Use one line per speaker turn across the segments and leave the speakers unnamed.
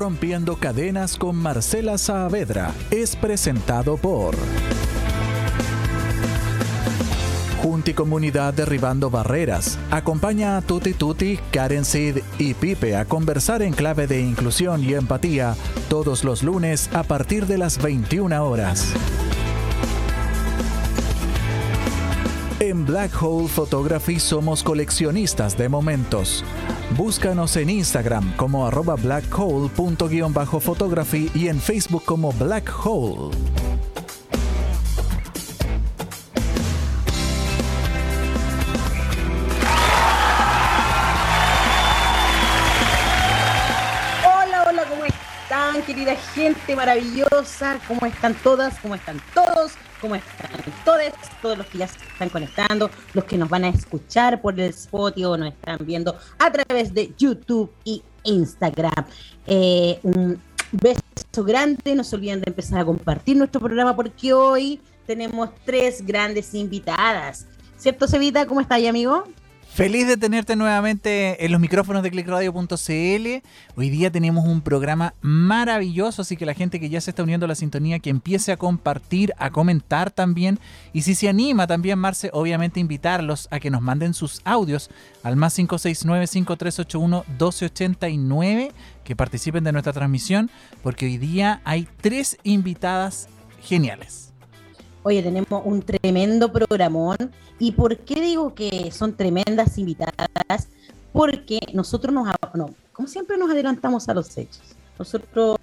Rompiendo Cadenas con Marcela Saavedra es presentado por Junti Comunidad Derribando Barreras. Acompaña a Tuti Tuti, Karen Sid y Pipe a conversar en clave de inclusión y empatía todos los lunes a partir de las 21 horas. En Black Hole Photography somos coleccionistas de momentos. Búscanos en Instagram como arroba blackhole.photography y en Facebook como Black
gente maravillosa. ¿Cómo están todas? ¿Cómo están todos? ¿Cómo están todos? Todos los que ya se están conectando, los que nos van a escuchar por el Spotify o nos están viendo a través de YouTube y Instagram. Eh, un beso grande. No se olviden de empezar a compartir nuestro programa porque hoy tenemos tres grandes invitadas. ¿Cierto, Sevita? ¿Cómo está ahí, amigo?
Feliz de tenerte nuevamente en los micrófonos de clickradio.cl. Hoy día tenemos un programa maravilloso, así que la gente que ya se está uniendo a la sintonía, que empiece a compartir, a comentar también. Y si se anima también, Marce, obviamente invitarlos a que nos manden sus audios al más 569-5381-1289, que participen de nuestra transmisión, porque hoy día hay tres invitadas geniales.
Oye, tenemos un tremendo programón. ¿Y por qué digo que son tremendas invitadas? Porque nosotros nos, no, como siempre nos adelantamos a los hechos. Nosotros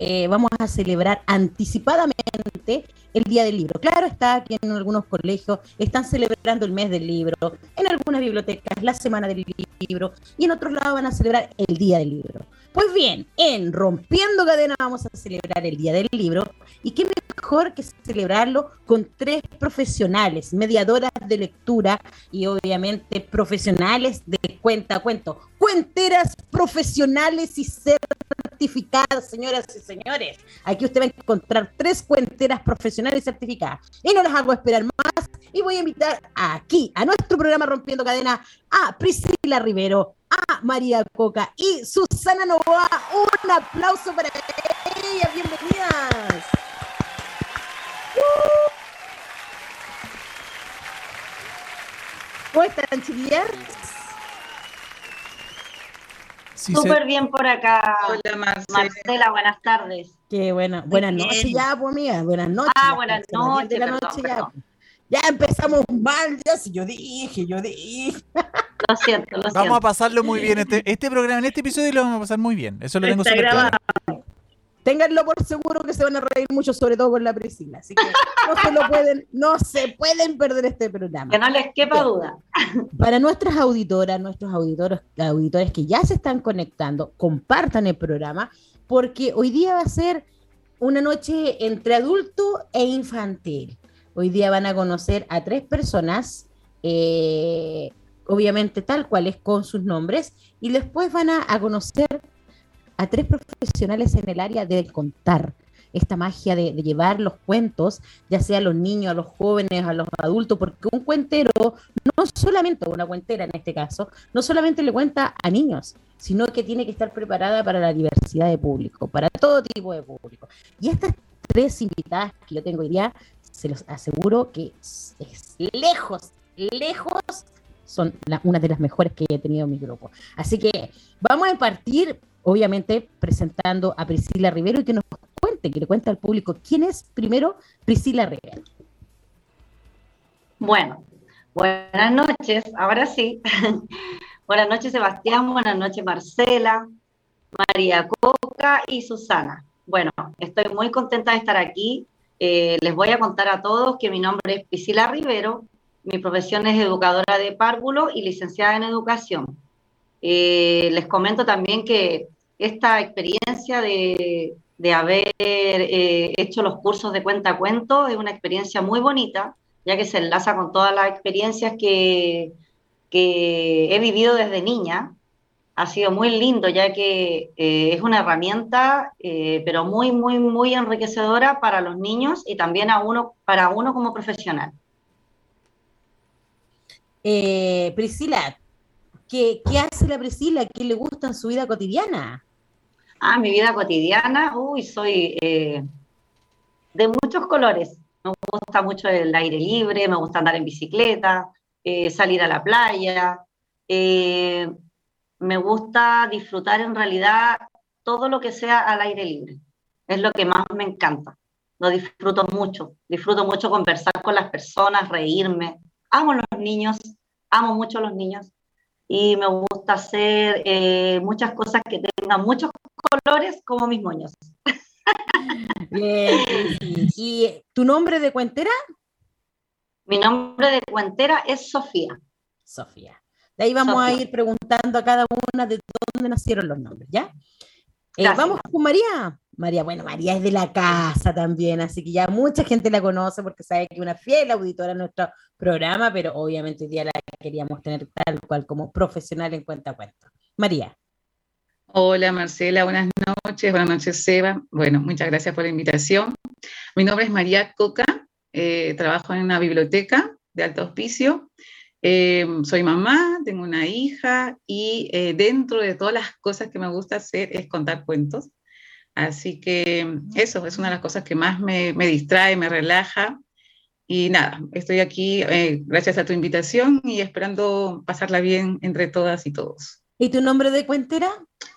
eh, vamos a celebrar anticipadamente el Día del Libro. Claro está que en algunos colegios están celebrando el mes del libro, en algunas bibliotecas la Semana del Libro y en otros lados van a celebrar el Día del Libro. Pues bien, en Rompiendo Cadena vamos a celebrar el Día del Libro y qué mejor que celebrarlo con tres profesionales, mediadoras de lectura y obviamente profesionales de cuenta cuento, cuenteras profesionales y certificadas, señoras y señores. Aquí usted va a encontrar tres cuenteras profesionales certificadas. Y no las hago esperar más y voy a invitar aquí a nuestro programa Rompiendo Cadena a Priscila Rivero, a María Coca y Susana Novoa. Un aplauso para ellas, bienvenidas. ¿Cómo están, chiquillas?
Súper bien por acá. Hola, Marcela. buenas tardes.
Qué buena, buenas noches ya, pues amiga, buenas noches.
Ah, buenas noches. La noche
ya. Ya empezamos mal, ya si yo dije, yo dije.
Lo siento, lo
siento. Vamos a pasarlo muy bien. Este, este programa, en este episodio lo vamos a pasar muy bien. Eso lo tengo súper claro.
Ténganlo por seguro que se van a reír mucho, sobre todo con la Priscila. Así que no se lo pueden, no se pueden perder este programa.
Que no les quepa duda.
Para nuestras auditoras, nuestros auditores, auditores que ya se están conectando, compartan el programa, porque hoy día va a ser una noche entre adulto e infantil. Hoy día van a conocer a tres personas, eh, obviamente tal cual es con sus nombres, y después van a conocer a tres profesionales en el área de contar esta magia de, llevar los cuentos, ya sea a los niños, a los jóvenes, a los adultos, porque un cuentero, no solamente una cuentera en este caso, no solamente le cuenta a niños, sino que tiene que estar preparada para la diversidad de público, para todo tipo de público. Y estas tres invitadas que yo tengo hoy día, se los aseguro que es, lejos, lejos son una de las mejores que he tenido en mi grupo. Así que vamos a partir obviamente presentando a Priscila Rivero y que nos cuente, que le cuente al público quién es primero Priscila Rivero.
Bueno, buenas noches, ahora sí. buenas noches Sebastián, buenas noches Marcela, María Coca y Susana. Bueno, estoy muy contenta de estar aquí. Eh, les voy a contar a todos que mi nombre es Priscila Rivero, mi profesión es educadora de párvulo y licenciada en educación. Eh, les comento también que esta experiencia de, haber eh, hecho los cursos de cuenta a cuento es una experiencia muy bonita, ya que se enlaza con todas las experiencias que, he vivido desde niña. Ha sido muy lindo, ya que eh, es una herramienta, pero muy, muy, muy enriquecedora para los niños y también a uno, para uno como profesional.
Priscila, ¿Qué, hace la Priscila? ¿Qué le gusta en su vida cotidiana?
Ah, mi vida cotidiana, uy, soy eh, de muchos colores. Me gusta mucho el aire libre, me gusta andar en bicicleta, eh, salir a la playa. Eh, me gusta disfrutar en realidad todo lo que sea al aire libre. Es lo que más me encanta. Lo disfruto mucho. Disfruto mucho conversar con las personas, reírme. Amo los niños, amo mucho a los niños. Y me gusta hacer eh, muchas cosas que tengan muchos colores como mis moños.
Bien. ¿Y tu nombre de cuentera?
Mi nombre de cuentera es Sofía.
Sofía. De ahí vamos a ir preguntando a cada una de dónde nacieron los nombres, ¿ya? Eh, vamos con María. María, bueno, María es de la casa también, así que ya mucha gente la conoce porque sabe que es una fiel auditora de nuestro programa, pero obviamente hoy día la queríamos tener tal cual como profesional en cuenta cuenta. María.
Hola Marcela, buenas noches, buenas noches Seba. Bueno, muchas gracias por la invitación. Mi nombre es María Coca, eh, trabajo en una biblioteca de alto hospicio. Eh, soy mamá, tengo una hija y eh, dentro de todas las cosas que me gusta hacer es contar cuentos. Así que eso es una de las cosas que más me, me distrae, me relaja. Y nada, estoy aquí gracias a tu invitación y esperando pasarla bien entre todas y todos.
¿Y tu nombre de cuentera?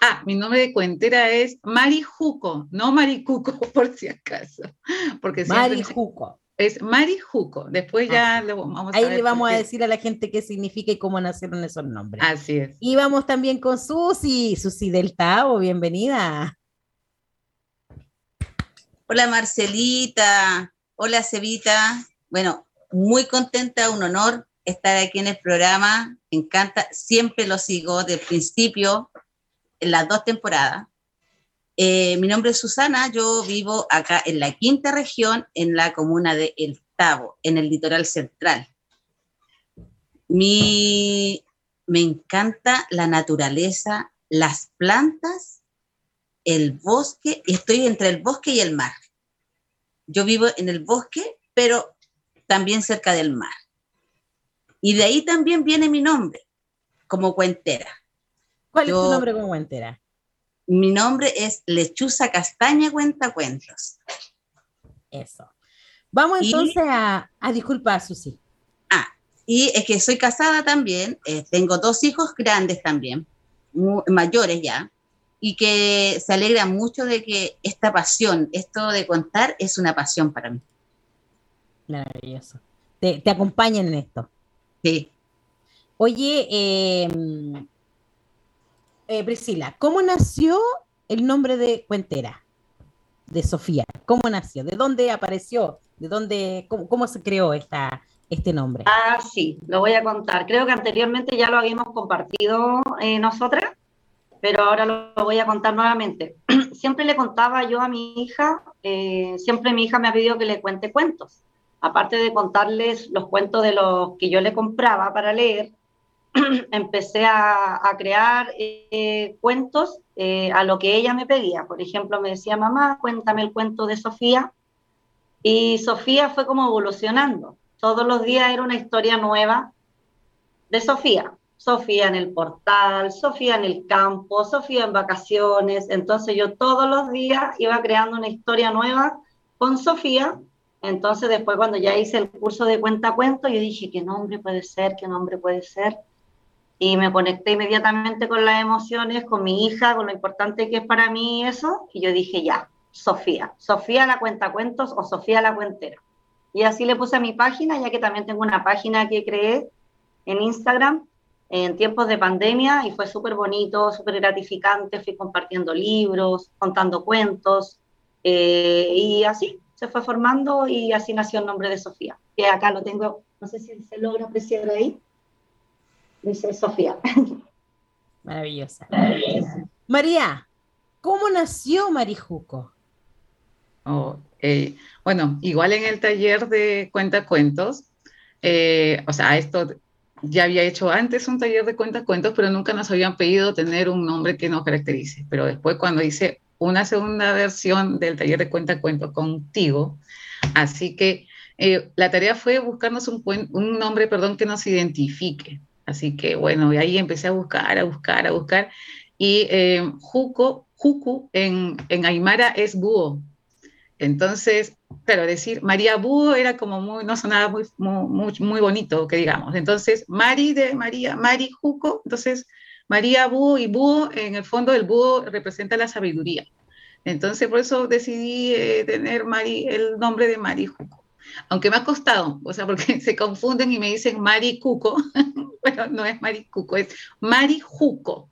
Ah, mi nombre de cuentera es Mari Juco, no Maricuco, por si acaso.
Porque Mari Juco.
Es Mari Juco. Después ya lo
vamos a Ahí le vamos a decir a la gente qué significa y cómo nacieron esos nombres.
Así es.
Y vamos también con Susi, Susi del Tavo, bienvenida.
Hola Marcelita, hola Cevita. Bueno, muy contenta, un honor estar aquí en el programa. Me encanta, siempre lo sigo de principio, en las dos temporadas. Eh, mi nombre es Susana, yo vivo acá en la quinta región, en la comuna de El Tabo, en el litoral central. me encanta la naturaleza, las plantas, el bosque, estoy entre el bosque y el mar. Yo vivo en el bosque, pero también cerca del mar. Y de ahí también viene mi nombre, como cuentera.
¿Cuál es tu nombre como cuentera?
Mi nombre es Lechuza Castaña Cuenta Cuentos.
Eso. Vamos entonces a, a disculpar, Susi.
Ah, y es que soy casada también, eh, tengo dos hijos grandes también, mayores ya, y que se alegran mucho de que esta pasión, esto de contar, es una pasión para mí.
Maravilloso. Te, te acompañan en esto.
Sí.
Oye, eh, eh, Priscila, ¿cómo nació el nombre de Cuentera? De Sofía. ¿Cómo nació? ¿De dónde apareció? ¿De dónde, cómo, se creó esta, este nombre?
Ah, sí, lo voy a contar. Creo que anteriormente ya lo habíamos compartido eh, nosotras, pero ahora lo, voy a contar nuevamente. siempre le contaba yo a mi hija, eh, siempre mi hija me ha pedido que le cuente cuentos. Aparte de contarles los cuentos de los que yo le compraba para leer, empecé a, crear eh, cuentos eh, a lo que ella me pedía. Por ejemplo, me decía, mamá, cuéntame el cuento de Sofía. Y Sofía fue como evolucionando. Todos los días era una historia nueva de Sofía. Sofía en el portal, Sofía en el campo, Sofía en vacaciones. Entonces yo todos los días iba creando una historia nueva con Sofía. Entonces después cuando ya hice el curso de cuenta cuento, yo dije, ¿qué nombre puede ser? ¿Qué nombre puede ser? Y me conecté inmediatamente con las emociones, con mi hija, con lo importante que es para mí eso, y yo dije, ya, Sofía, Sofía la cuenta cuentos o Sofía la cuentera. Y así le puse a mi página, ya que también tengo una página que creé en Instagram en tiempos de pandemia y fue súper bonito, súper gratificante, fui compartiendo libros, contando cuentos, eh, y así se fue formando y así nació el nombre de Sofía, que acá lo tengo, no sé si se logra apreciar ahí, dice Sofía.
Maravillosa. María, ¿cómo nació Marijuco?
Oh, eh, bueno, igual en el taller de cuentacuentos, eh, o sea, esto ya había hecho antes un taller de cuentacuentos, pero nunca nos habían pedido tener un nombre que nos caracterice. Pero después cuando hice una segunda versión del taller de cuentacuentos contigo, así que eh, la tarea fue buscarnos un, un nombre, perdón, que nos identifique. Así que bueno, y ahí empecé a buscar, a buscar, a buscar. Y eh, Juco Juku en, en Aymara es búho. Entonces, claro, decir María Búho era como muy, no sonaba muy, muy, muy bonito, que digamos. Entonces, Mari de María, Mari Juco, entonces María Búho y Búho, en el fondo el búho representa la sabiduría. Entonces, por eso decidí eh, tener Mari, el nombre de Mari Juco. Aunque me ha costado, o sea, porque se confunden y me dicen Mari Cuco, pero no es Mari Cuco, es Mari Juco.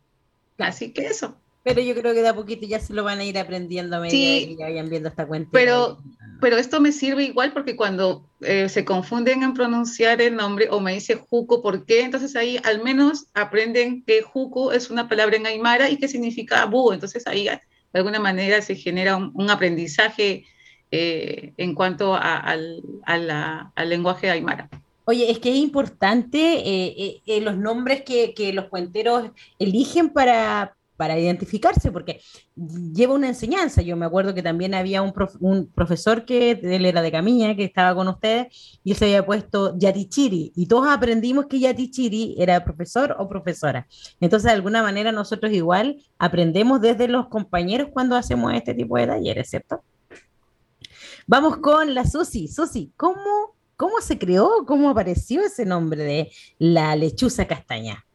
Así que eso.
Pero yo creo que de a poquito ya se lo van a ir aprendiendo a medida que vayan viendo esta cuenta.
Pero, pero esto me sirve igual porque cuando eh, se confunden en pronunciar el nombre o me dice Juco, ¿por qué? Entonces ahí al menos aprenden que Juco es una palabra en Aymara y que significa búho. Entonces ahí de alguna manera se genera un, aprendizaje eh, en cuanto al, lenguaje Aymara.
Oye, es que es importante eh, los nombres que, los cuenteros eligen para, identificarse, porque lleva una enseñanza. Yo me acuerdo que también había un, profesor que él era de Camilla, que estaba con ustedes, y él se había puesto Yatichiri, y todos aprendimos que Yatichiri era profesor o profesora. Entonces, de alguna manera, nosotros igual aprendemos desde los compañeros cuando hacemos este tipo de talleres, ¿cierto? Vamos con la Susi. Susi, ¿cómo, ¿cómo se creó, cómo apareció ese nombre de la lechuza castaña?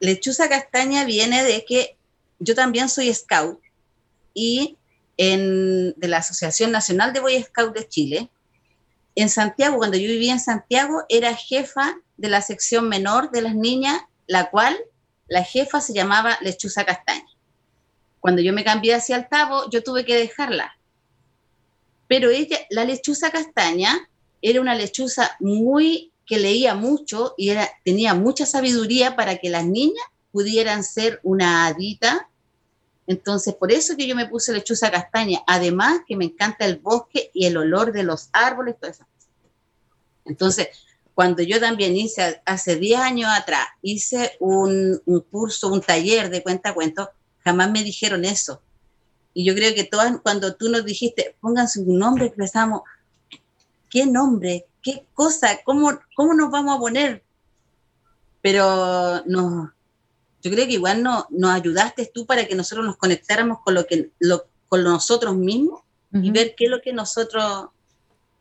Lechuza castaña viene de que yo también soy scout y en, de la Asociación Nacional de Boy Scout de Chile. En Santiago, cuando yo vivía en Santiago, era jefa de la sección menor de las niñas, la cual la jefa se llamaba Lechuza Castaña. Cuando yo me cambié hacia Altavo, yo tuve que dejarla. Pero ella, la lechuza castaña, era una lechuza muy que leía mucho y tenía mucha sabiduría para que las niñas pudieran ser una hadita. Entonces, por eso que yo me puse lechuza castaña. Además, que me encanta el bosque y el olor de los árboles, esas cosas. Entonces, cuando yo también hice, hace 10 años atrás, hice un, curso, un taller de cuenta cuento, jamás me dijeron eso. Y yo creo que todas, cuando tú nos dijiste, pónganse un nombre, pensamos, ¿qué nombre? ¿Qué cosa? ¿Cómo, cómo nos vamos a poner? Pero no, yo creo que igual no, nos ayudaste tú para que nosotros nos conectáramos con lo que lo, con nosotros mismos y ver qué es lo que nosotros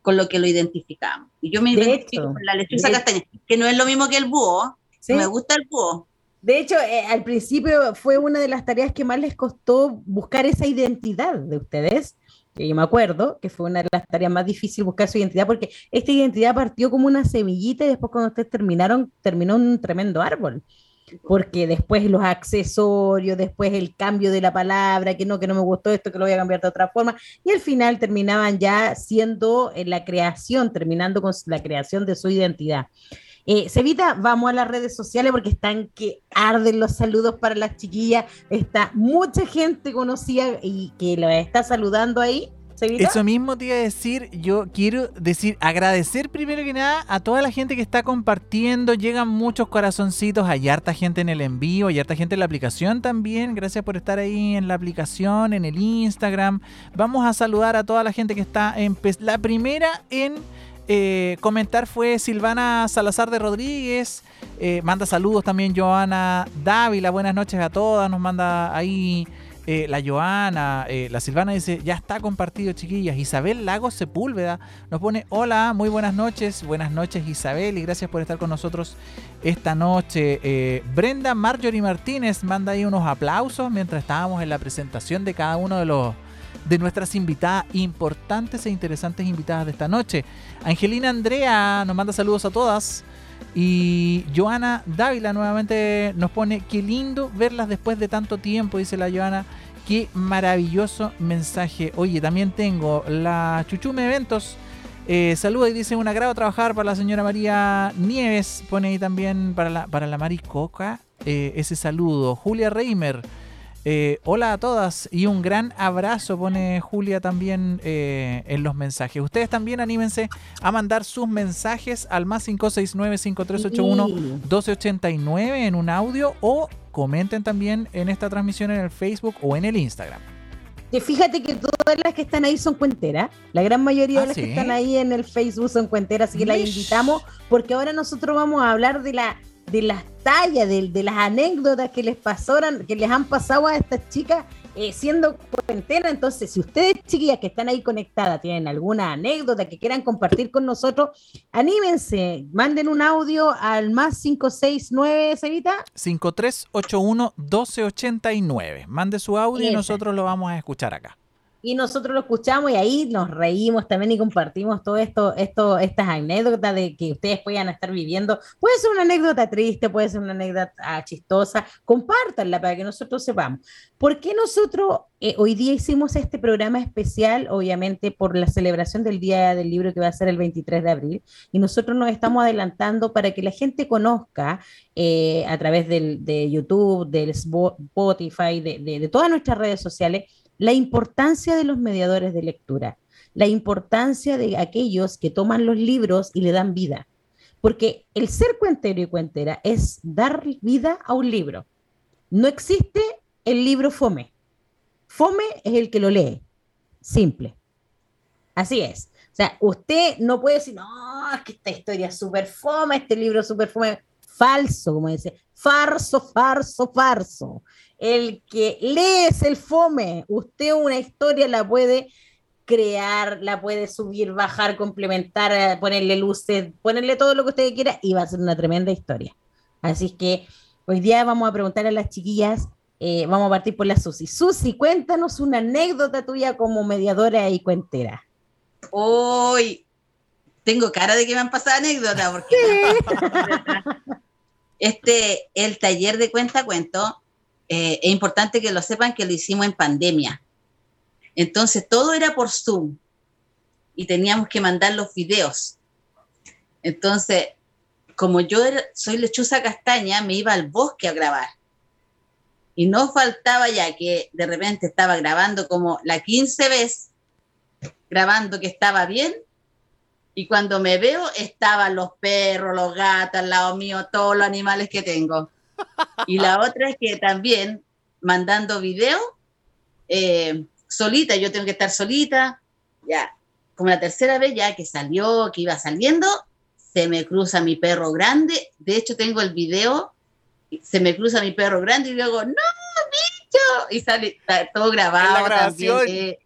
con lo que lo identificamos. Y yo me identifico con la lechuza castaña, que no es lo mismo que el búho, me gusta el búho.
De hecho, eh, al principio fue una de las tareas que más les costó buscar esa identidad de ustedes. Yo me acuerdo que fue una de las tareas más difíciles buscar su identidad, porque esta identidad partió como una semillita y después cuando ustedes terminaron, terminó un tremendo árbol porque después los accesorios, después el cambio de la palabra, que no, que no me gustó esto, que lo voy a cambiar de otra forma, y al final terminaban ya siendo en la creación, terminando con la creación de su identidad. Eh, Cevita, vamos a las redes sociales porque están que arden los saludos para las chiquillas. Está mucha gente conocida y que lo está saludando ahí.
Eso mismo te iba a decir, yo quiero decir, agradecer primero que nada a toda la gente que está compartiendo, llegan muchos corazoncitos, hay harta gente en el envío, hay harta gente en la aplicación también, gracias por estar ahí en la aplicación, en el Instagram. Vamos a saludar a toda la gente que está en... La primera en eh, comentar fue Silvana Salazar de Rodríguez, eh, manda saludos también Joana Dávila, buenas noches a todas, nos manda ahí... Eh, la Joana, la Silvana dice, ya está compartido, chiquillas. Isabel Lagos Sepúlveda nos pone, hola, muy buenas noches. Buenas noches, Isabel, y gracias por estar con nosotros esta noche. Brenda Marjorie Martínez manda ahí unos aplausos mientras estábamos en la presentación de cada uno de los de nuestras invitadas importantes e interesantes invitadas de esta noche. Angelina Andrea nos manda saludos a todas. Y Joana Dávila nuevamente nos pone, qué lindo verlas después de tanto tiempo, dice la Joana. Qué maravilloso mensaje. Oye, también tengo la Chuchume Eventos. Eh, saluda y dice un agrado trabajar para la señora María Nieves. Pone ahí también para la, para la Mari Coca eh, ese saludo. Julia Reimer. Eh, hola a todas y un gran abrazo, pone Julia también eh, en los mensajes. Ustedes también anímense a mandar sus mensajes al más 569-5381-1289 en un audio o comenten también en esta transmisión en el Facebook o en el Instagram.
Que fíjate que todas las que están ahí son cuenteras. La gran mayoría de ah, las que están ahí en el Facebook son cuenteras, así que las invitamos porque ahora nosotros vamos a hablar de la de las tallas, de, las anécdotas que les pasaron, que les han pasado a estas chicas eh, siendo cuarentena. Entonces, si ustedes, chiquillas que están ahí conectadas, tienen alguna anécdota que quieran compartir con nosotros, anímense, manden un audio al más 569, Sevita.
5381-1289. Mande su audio y nosotros lo vamos a escuchar acá
y nosotros lo escuchamos y ahí nos reímos también y compartimos todo esto, esto, estas anécdotas de que ustedes puedan estar viviendo. Puede ser una anécdota triste, puede ser una anécdota chistosa, compártanla para que nosotros sepamos. ¿Por qué nosotros eh, hoy día hicimos este programa especial? Obviamente por la celebración del Día del Libro que va a ser el 23 de abril y nosotros nos estamos adelantando para que la gente conozca eh, a través de YouTube, del Spotify, de todas nuestras redes sociales la importancia de los mediadores de lectura, la importancia de aquellos que toman los libros y le dan vida. Porque el ser cuentero y cuentera es dar vida a un libro. No existe el libro fome. Fome es el que lo lee. Simple. Así es. O sea, usted no puede decir, no, es que esta historia es súper fome, este libro es súper fome. Falso, como dice. Farso, farso, farso el que lee es el fome. Usted una historia la puede crear, la puede subir, bajar, complementar, eh, ponerle luces, ponerle todo lo que usted quiera y va a ser una tremenda historia. Así que hoy día vamos a preguntar a las chiquillas, eh, vamos a partir por la Susi. Susi, cuéntanos una anécdota tuya como mediadora y cuentera.
Hoy tengo cara de que me han pasado anécdotas porque este el taller de cuenta cuento eh, es importante que lo sepan que lo hicimos en pandemia. Entonces todo era por Zoom y teníamos que mandar los videos. Entonces, como yo soy lechuza castaña, me iba al bosque a grabar. Y no faltaba ya que de repente estaba grabando como la 15 vez, grabando que estaba bien. Y cuando me veo, estaban los perros, los gatos al lado mío, todos los animales que tengo. Y la otra es que también mandando video eh, solita, yo tengo que estar solita, ya, como la tercera vez ya que salió, que iba saliendo, se me cruza mi perro grande, de hecho tengo el video, se me cruza mi perro grande y luego, no, bicho, y sale todo grabado también. Eh,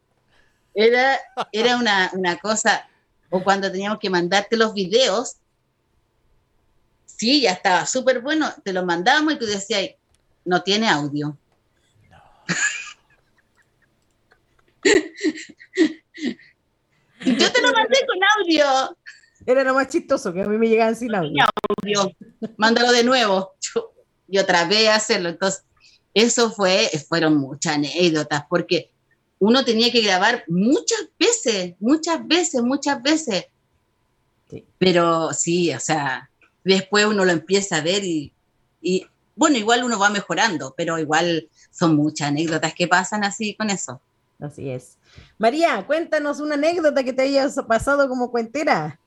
era era una, una cosa, o cuando teníamos que mandarte los videos, sí, ya estaba súper bueno, te lo mandábamos y tú decías, no tiene audio. Yo te lo mandé con audio.
Era lo más chistoso, que a mí me llegaban sin audio. audio.
Mándalo de nuevo. Y otra vez hacerlo. Entonces, eso fue, fueron muchas anécdotas, porque uno tenía que grabar muchas veces, muchas veces, muchas veces. Pero sí, o sea, después uno lo empieza a ver y, bueno, igual uno va mejorando, pero igual son muchas anécdotas que pasan así con eso.
Así es. María, cuéntanos una anécdota que te haya pasado como cuentera.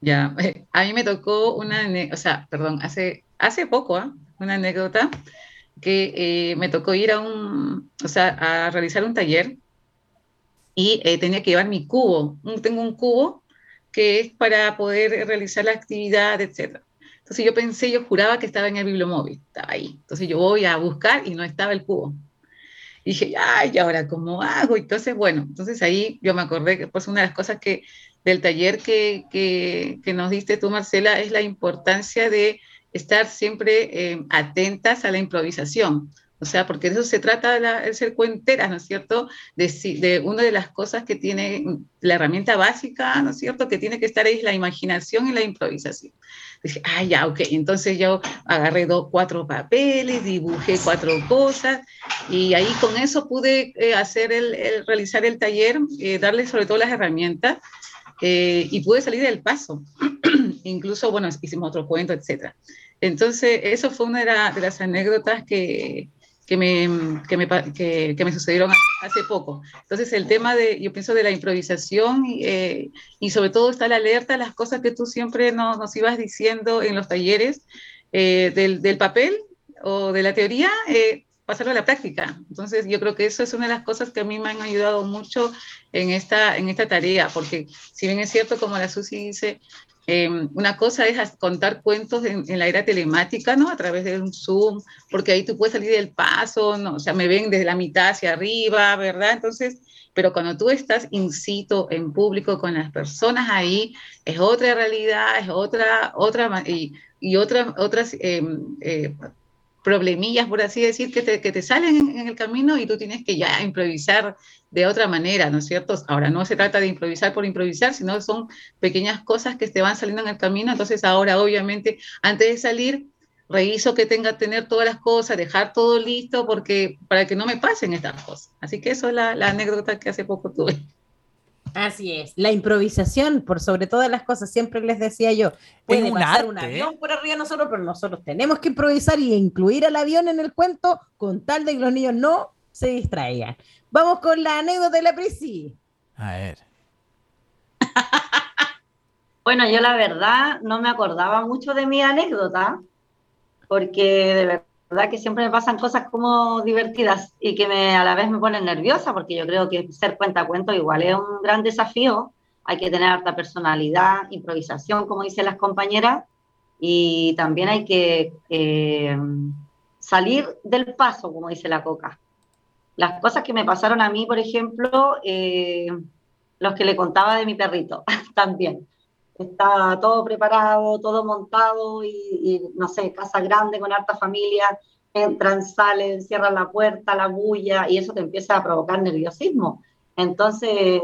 Ya, a mí me tocó una, o sea, perdón, hace, hace poco, ¿ah? una anécdota que eh, me tocó ir a un, o sea, a realizar un taller y eh, tenía que llevar mi cubo. Tengo un cubo que es para poder realizar la actividad, etc. Entonces yo pensé, yo juraba que estaba en el bibliomóvil, estaba ahí. Entonces yo voy a buscar y no estaba el cubo. Y dije, ay, ¿y ahora cómo hago? Entonces, bueno, entonces ahí yo me acordé que pues una de las cosas que del taller que, que, que nos diste tú, Marcela, es la importancia de estar siempre eh, atentas a la improvisación. O sea, porque de eso se trata de, ser cuenteras, ¿no es cierto? De, de una de las cosas que tiene la herramienta básica, ¿no es cierto? Que tiene que estar ahí es la imaginación y la improvisación. Dije, ah, ya, ok. Entonces yo agarré dos, cuatro papeles, dibujé cuatro cosas y ahí con eso pude eh, hacer el, realizar el taller, eh, darle sobre todo las herramientas eh, y pude salir del paso. Incluso, bueno, hicimos otro cuento, etcétera. Entonces, eso fue una de las anécdotas que, que me, que me, que, que me sucedieron hace poco. Entonces, el tema de, yo pienso de la improvisación eh, y sobre todo está la alerta a las cosas que tú siempre nos, nos ibas diciendo en los talleres eh, del, del, papel o de la teoría, eh, pasarlo a la práctica. Entonces, yo creo que eso es una de las cosas que a mí me han ayudado mucho en esta, en esta tarea, porque si bien es cierto, como la Susi dice, Em, una cosa es contar cuentos en, la era telemática, ¿no? A través de un Zoom, porque ahí tú puedes salir del paso, ¿no? O sea, me ven desde la mitad hacia arriba, ¿verdad? Entonces, pero cuando tú estás in situ, en público, con las personas ahí, es otra realidad, es otra, otra, y, y otra, otras em, eh, problemillas, por así decir, que te, que te salen en, el camino y tú tienes que ya improvisar de otra manera, ¿no es cierto? Ahora no se trata de improvisar por improvisar, sino son pequeñas cosas que te van saliendo en el camino. Entonces ahora, obviamente, antes de salir, reviso que tenga tener todas las cosas, dejar todo listo, porque para que no me pasen estas cosas. Así que eso es la, la anécdota que hace poco tuve.
Así es, la improvisación por sobre todas las cosas, siempre les decía yo, puede
un
pasar un
arte,
avión por arriba de nosotros, pero nosotros tenemos que improvisar y incluir al avión en el cuento con tal de que los niños no se distraigan. Vamos con la anécdota de la Prisi.
A ver.
Bueno, yo la verdad no me acordaba mucho de mi anécdota, porque de verdad que siempre me pasan cosas como divertidas y que me, a la vez me ponen nerviosa, porque yo creo que ser cuenta cuento igual es un gran desafío. Hay que tener harta personalidad, improvisación, como dicen las compañeras, y también hay que eh, salir del paso, como dice la coca. Las cosas que me pasaron a mí, por ejemplo, eh, los que le contaba de mi perrito, también. Está todo preparado, todo montado y, no sé, casa grande con harta familia, entran, salen, cierran la puerta, la bulla y eso te empieza a provocar nerviosismo. Entonces,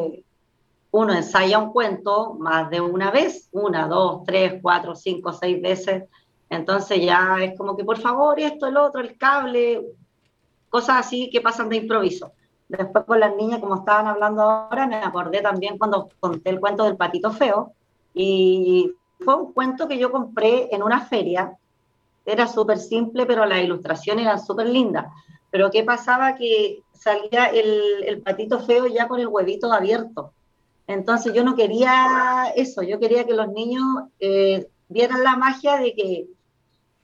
uno ensaya un cuento más de una vez, una, dos, tres, cuatro, cinco, seis veces. Entonces ya es como que por favor, esto, el otro, el cable, cosas así que pasan de improviso. Después con las niñas, como estaban hablando ahora, me acordé también cuando conté el cuento del patito feo, y fue un cuento que yo compré en una feria. Era súper simple, pero las ilustraciones eran súper lindas. Pero ¿qué pasaba? Que salía el, el, patito feo ya con el huevito abierto. Entonces yo no quería eso, yo quería que los niños eh, vieran la magia de que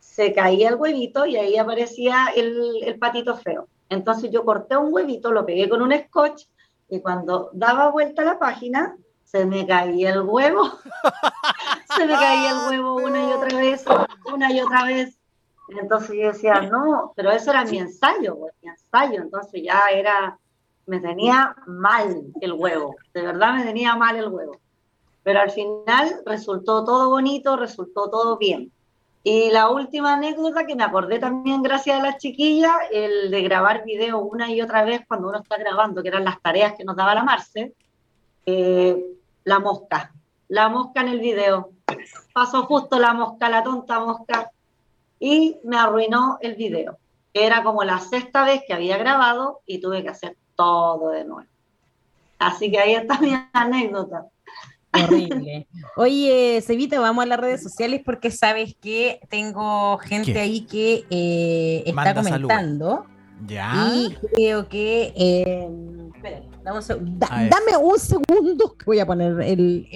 se caía el huevito y ahí aparecía el, el patito feo. Entonces yo corté un huevito, lo pegué con un scotch y cuando daba vuelta la página, se me caía el huevo, se me caía el huevo una y otra vez, una y otra vez. Entonces yo decía, no, pero eso era mi ensayo, mi ensayo, entonces ya era, me tenía mal el huevo, de verdad me tenía mal el huevo. Pero al final resultó todo bonito, resultó todo bien. Y la última anécdota que me acordé también gracias a las chiquillas, el de grabar video una y otra vez cuando uno está grabando, que eran las tareas que nos daba la Marce. Eh, la mosca, la mosca en el video. Pasó justo la mosca, la tonta mosca, y me arruinó el video. Era como la sexta vez que había grabado y tuve que hacer todo de nuevo. Así que ahí está mi anécdota.
Horrible. Oye, Cevita, vamos a las redes sociales porque sabes que tengo gente ahí que eh, está comentando.
Ya.
Y creo que. Eh, dame un segundo que voy a poner el,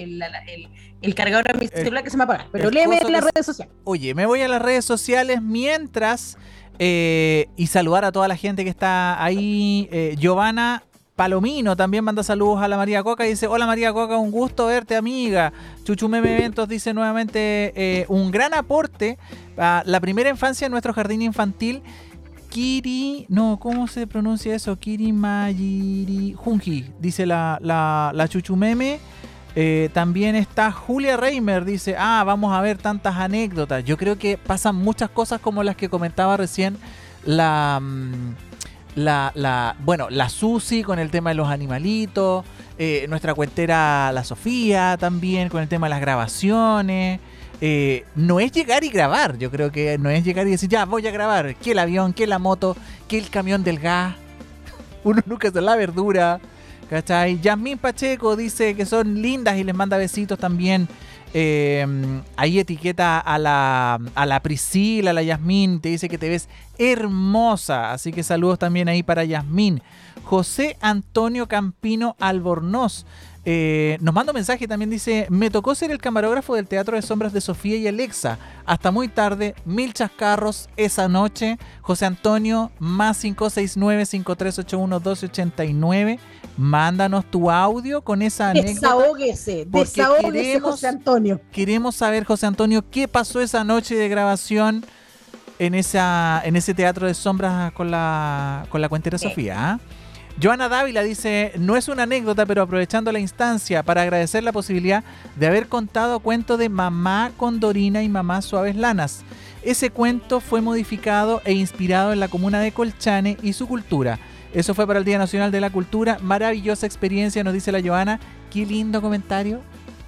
el, cargador a mi celular que se me apaga. Pero léeme las redes sociales.
Oye, me voy a las redes sociales mientras. Eh, y saludar a toda la gente que está ahí. Eh, Giovanna Palomino también manda saludos a la María Coca y dice, hola María Coca, un gusto verte amiga. Chuchumeme Eventos dice nuevamente eh, un gran aporte a la primera infancia en nuestro jardín infantil Kiri, no, ¿cómo se pronuncia eso? Kiri Mayiri Junji, dice la, la, la Chuchumeme. Eh, también está Julia Reimer, dice, ah, vamos a ver tantas anécdotas. Yo creo que pasan muchas cosas como las que comentaba recién la, mm, la, la bueno, la Susi con el tema de los animalitos, eh, nuestra cuentera la Sofía también con el tema de las grabaciones. Eh, no es llegar y grabar. Yo creo que no es llegar y decir, ya, voy a grabar. Que el avión, que la moto, que el camión del gas. Uno nunca se la verdura. ¿Cachai? Yasmín Pacheco dice que son lindas y les manda besitos también. Eh, ahí etiqueta a la, a la Priscila, a la Yasmín, te dice que te ves hermosa. Así que saludos también ahí para Yasmín. José Antonio Campino Albornoz eh, nos manda un mensaje también dice, me tocó ser el camarógrafo del Teatro de Sombras de Sofía y Alexa. Hasta muy tarde, mil chascarros esa noche. José Antonio, más 569-5381-1289. Mándanos tu audio con esa anécdota.
Desahógese, desahógese,
queremos-
José Antonio.
Queremos saber, José Antonio, qué pasó esa noche de grabación en, esa, en ese teatro de sombras con la, con la cuentera
Sí.
Sofía. ¿ah? Joana Dávila dice, no es una anécdota, pero aprovechando la instancia para agradecer la posibilidad de haber contado cuento de Mamá con Dorina y Mamá Suaves Lanas. Ese cuento fue modificado e inspirado en la comuna de Colchane y su cultura. Eso fue para el Día Nacional de la Cultura. Maravillosa experiencia, nos dice la Joana. Qué lindo comentario.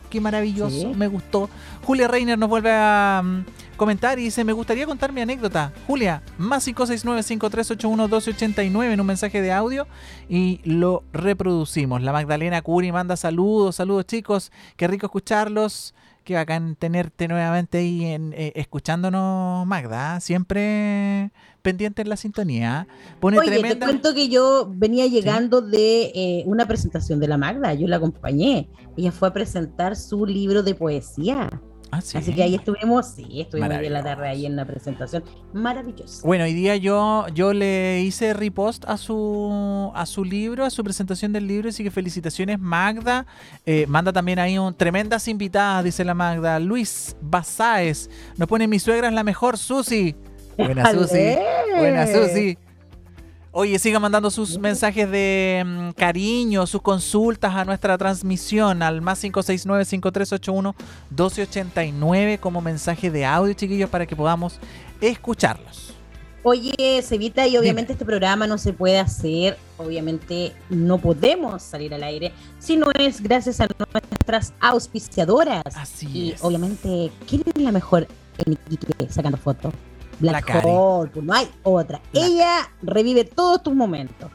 Qué maravilloso,
Sí.
me gustó. Julia Reiner nos vuelve a mm, comentar y dice, me gustaría contar mi anécdota. Julia, más 569-5381-1289 en un mensaje de audio y lo reproducimos. La Magdalena Curi manda saludos, saludos chicos, qué rico escucharlos. Qué bacán tenerte nuevamente ahí en, eh, escuchándonos, Magda. Siempre pendiente en la sintonía. Pone
Oye, te cuento que yo venía llegando de eh, una presentación de la Magda, yo la acompañé. Ella fue a presentar su libro de poesía.
Ah, sí.
Así que ahí estuvimos, sí, estuvimos en la tarde ahí en la presentación. Maravilloso.
Bueno, hoy día yo, yo le hice repost a su, a su libro, a su presentación del libro, así que felicitaciones Magda. Eh, manda también ahí un tremendas invitadas, dice la Magda. Luis Basáez, nos pone mi suegra es la mejor, Susi. Buena Susi. Buena Susi. Oye, siga mandando sus mensajes de mm, cariño, sus consultas a nuestra transmisión al más 569-5381-1289 como mensaje de audio, chiquillos, para que podamos escucharlos.
Oye, Cevita, y obviamente este programa no se puede hacer, obviamente no podemos salir al aire, si no es gracias a nuestras auspiciadoras.
Así
Y
es.
obviamente, ¿quién es la mejor en Iquique sacando fotos?
La
Black. Hole, pues no hay otra.
La-
Ella revive todos tus momentos.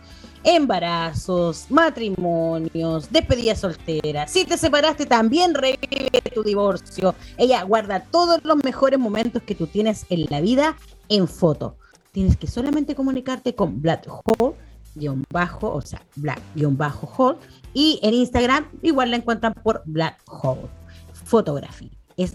Embarazos, matrimonios, despedidas solteras. Si te separaste, también revive tu divorcio. Ella guarda todos los mejores momentos que tú tienes en la vida en foto. Tienes que solamente comunicarte con Black Hole, guion bajo, o sea, Black guion bajo Hole. Y en Instagram igual la encuentran por Black Hole. Fotografía. Es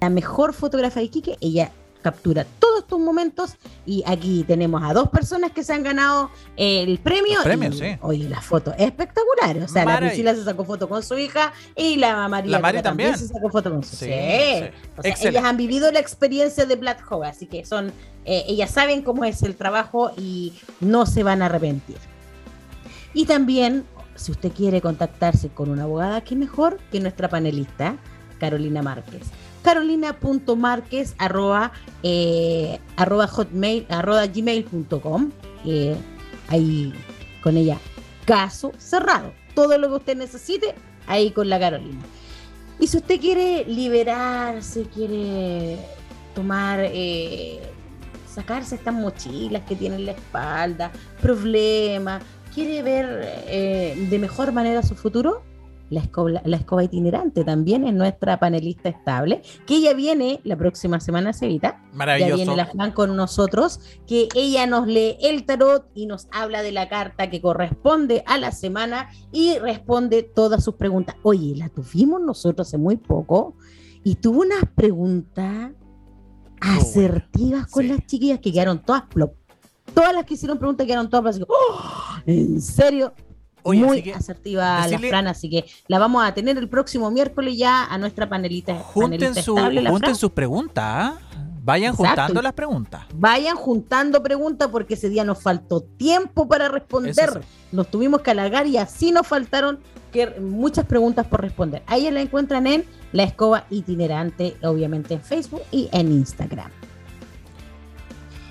la mejor fotógrafa de Iquique. Ella captura todos tus momentos y aquí tenemos a dos personas que se han ganado el premio.
Los premios,
y,
sí.
Oye, las fotos espectaculares. O sea, la. Priscila se sacó foto con su hija y la María
La Mari también.
se sacó foto con su
Sí,
sí.
sí.
O sea,
Excelente.
ellas han vivido la experiencia de Black Hole, así que son, eh, ellas saben cómo es el trabajo y no se van a arrepentir. Y también, si usted quiere contactarse con una abogada, qué mejor que nuestra panelista, Carolina Márquez. Carolina.márquez arroba, eh, arroba hotmail arroba eh, ahí con ella caso cerrado. Todo lo que usted necesite ahí con la Carolina. Y si usted quiere liberarse quiere tomar eh, sacarse estas mochilas que tiene en la espalda problemas quiere ver eh, de mejor manera su futuro la escoba, la escoba itinerante también es nuestra panelista estable, que ella viene la próxima semana, Cevita. Ya
Maravilloso.
viene la Fran con nosotros, que ella nos lee el tarot y nos habla de la carta que corresponde a la semana y responde todas sus preguntas. Oye, la tuvimos nosotros hace muy poco y tuvo unas preguntas asertivas con
Sí.
las chiquillas que quedaron todas plop. Todas las que hicieron preguntas quedaron todas así, ¡Oh! ¿En serio?
Oye,
muy
que
asertiva
decirle-
la Fran, así que la vamos a tener el próximo miércoles ya a nuestra panelita.
junten,
panelista
su,
estable, la
junten sus preguntas. ¿ah? Vayan
Exacto.
juntando las preguntas.
Vayan juntando preguntas porque ese día nos faltó tiempo para responder.
Sí.
Nos tuvimos que alargar y así nos faltaron que muchas preguntas por responder. Ahí la encuentran en La Escoba Itinerante, obviamente en Facebook y en Instagram.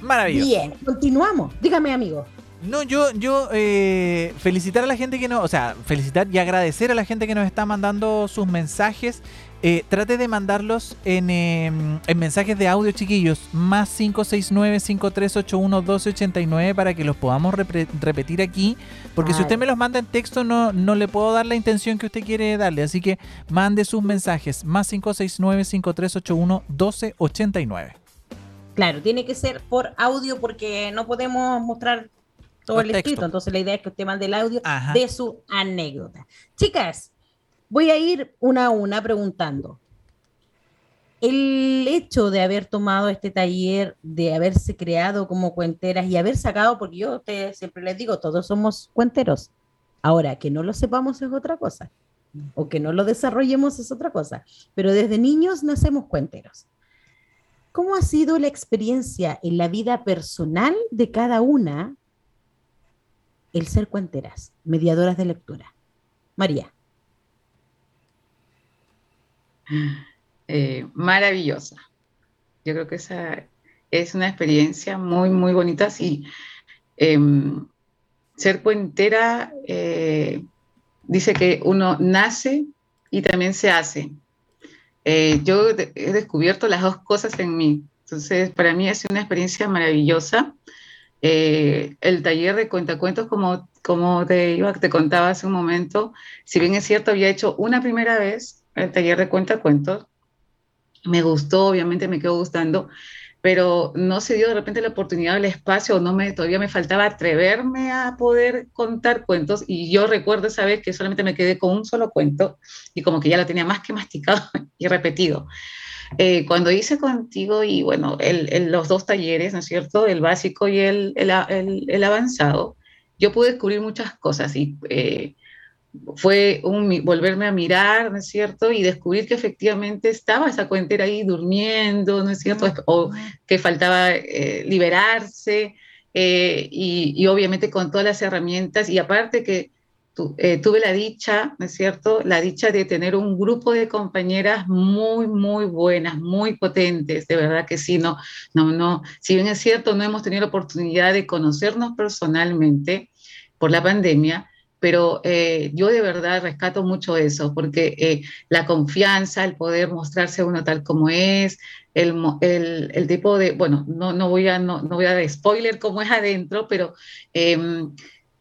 Maravilloso.
Bien, continuamos. Dígame, amigo.
No, yo, yo eh, felicitar a la gente que nos, o sea, felicitar y agradecer a la gente que nos está mandando sus mensajes. Eh, trate de mandarlos en, eh, en mensajes de audio, chiquillos, más 569-5381-1289 para que los podamos repetir aquí. Porque si usted me los manda en texto, no, no le puedo dar la intención que usted quiere darle. Así que mande sus mensajes, más 569-5381-1289.
Claro, tiene que ser por audio porque no podemos mostrar todo el
textos.
escrito. Entonces la idea es que usted mande el audio
Ajá.
de su anécdota. Chicas, Voy a ir una a una preguntando. El hecho de haber tomado este taller, de haberse creado como cuenteras y haber sacado, porque yo ustedes siempre les digo, todos somos cuenteros. Ahora, que no lo sepamos es otra cosa, o que no lo desarrollemos es otra cosa, pero desde niños nacemos cuenteros. ¿Cómo ha sido la experiencia en la vida personal de cada una el ser cuenteras, mediadoras de lectura? María.
Eh, maravillosa. Yo creo que esa es una experiencia muy, muy bonita. Sí, em, ser cuentera eh, dice que uno nace y también se hace. Eh, yo he descubierto las dos cosas en mí. Entonces, para mí sido una experiencia maravillosa. El taller de cuentacuentos, como, como te, iba, contaba hace un momento, si bien es cierto, había hecho una primera vez el taller de cuentacuentos, me gustó, obviamente me quedó gustando, pero no se dio de repente la oportunidad, el espacio, no me, todavía me faltaba atreverme a poder contar cuentos y yo recuerdo esa vez que solamente me quedé con un solo cuento y como que ya lo tenía más que masticado y repetido. Eh, cuando hice contigo y bueno, el, los dos talleres, ¿no es cierto? El básico y el, el, el avanzado, yo pude descubrir muchas cosas y eh, fue un, volverme a mirar, ¿no es cierto? Y descubrir que efectivamente estaba esa cuentera ahí durmiendo, ¿no es cierto? O que faltaba eh, liberarse eh, y, obviamente con todas las herramientas y aparte que eh, tuve la dicha, ¿no es cierto? La dicha de tener un grupo de compañeras muy, muy buenas, muy potentes, de verdad que sí, no, no, no, si bien es cierto, no hemos tenido la oportunidad de conocernos personalmente por la pandemia, pero eh, yo de verdad rescato mucho eso, porque eh, la confianza, el poder mostrarse uno tal como es, el, el, el tipo de, bueno, no, no, voy a, no, no, voy a dar spoiler cómo es adentro, pero em,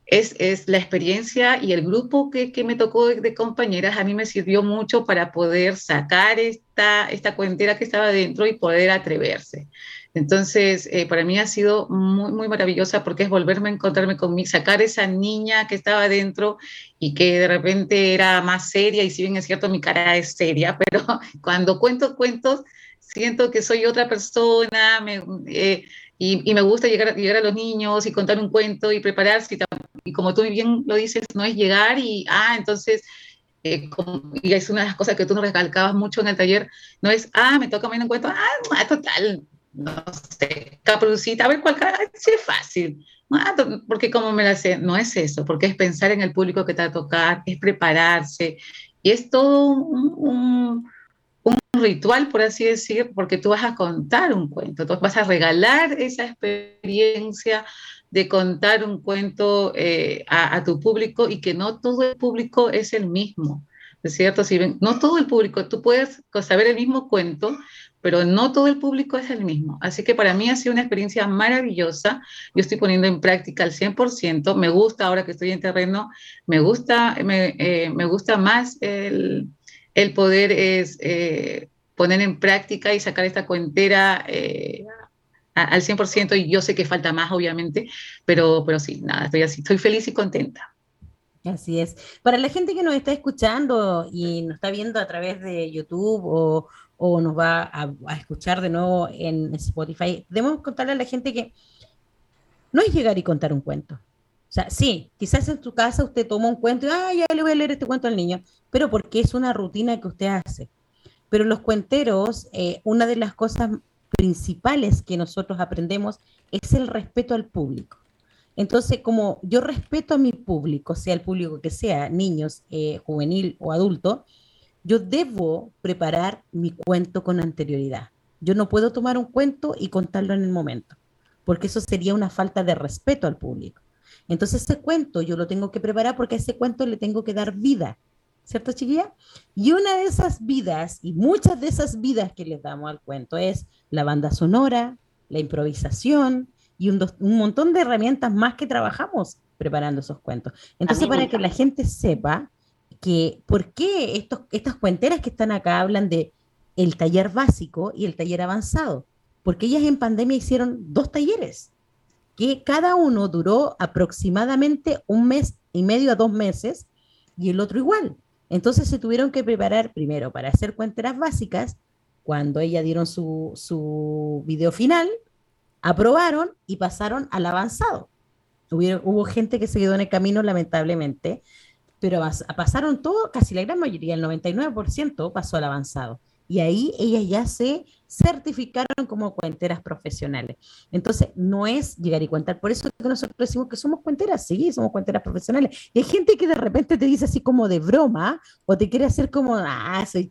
es, es, la experiencia y el grupo que, que me tocó de, compañeras a mí me sirvió mucho para poder sacar esta, esta cuentera que estaba adentro y poder atreverse. Entonces, eh, para mí ha sido muy, muy maravillosa porque es volverme a encontrarme conmigo, sacar esa niña que estaba dentro y que de repente era más seria, y si bien es cierto, mi cara es seria, pero cuando cuento cuentos, siento que soy otra persona eh, y, me gusta llegar, llegar a los niños y contar un cuento y prepararse. Y como tú bien lo dices, no es llegar y, ah, entonces... Eh, como, y es una de las cosas que tú nos recalcabas mucho en el taller, no es, ah, me toca un cuento, ah, total, no sé, caperucita, a ver cuál sí es fácil. Ah, porque como me la sé, no es eso, porque es pensar en el público que te va a tocar, es prepararse, y es todo un, un, ritual, por así decir, porque tú vas a contar un cuento, tú vas a regalar esa experiencia de contar un cuento eh, a, tu público y que no todo el público es el mismo, ¿es cierto? Si no todo el público, tú puedes saber el mismo cuento, pero no todo el público es el mismo. Así que para mí ha sido una experiencia maravillosa. Yo estoy poniendo en práctica al 100%. Me gusta ahora que estoy en terreno, me gusta, me, eh, me gusta más el, el poder es, eh, poner en práctica y sacar esta cuentera al 100%. Y yo sé que falta más, obviamente, pero, pero sí, nada, estoy así, estoy feliz y contenta.
Así es. Para la gente que nos está escuchando y nos está viendo a través de YouTube o, o nos va a, a, escuchar de nuevo en Spotify, debemos contarle a la gente que no es llegar y contar un cuento. O sea, sí, quizás en tu casa usted toma un cuento y, ah, ya le voy a leer este cuento al niño, pero porque es una rutina que usted hace. Pero los cuenteros, eh, una de las cosas principales que nosotros aprendemos es el respeto al público. Entonces, como yo respeto a mi público, sea el público que sea, niños, eh, juvenil o adulto, yo debo preparar mi cuento con anterioridad. Yo no puedo tomar un cuento y contarlo en el momento, porque eso sería una falta de respeto al público. Entonces ese cuento yo lo tengo que preparar porque a ese cuento le tengo que dar vida, ¿cierto chiquilla? Y una de esas vidas, y muchas de esas vidas que le damos al cuento es la banda sonora, la improvisación y un, un montón de herramientas más que trabajamos preparando esos cuentos. Entonces para que la gente sepa que por qué estos, estas cuenteras que están acá hablan de el taller básico y el taller avanzado, porque ellas en pandemia hicieron dos talleres, que cada uno duró aproximadamente un mes y medio a dos meses y el otro igual. Entonces se tuvieron que preparar primero para hacer cuenteras básicas. Cuando ella dieron su, su video final, aprobaron y pasaron al avanzado. hubo gente que se quedó en el camino, lamentablemente, pero pasaron todo, casi la gran mayoría, el 99% pasó al avanzado. Y ahí ellas ya se certificaron como cuenteras profesionales. Entonces, no es llegar y contar. Por eso que nosotros decimos que somos cuenteras, sí, somos cuenteras profesionales. Y hay gente que de repente te dice así como de broma, o te quiere hacer como, ah, soy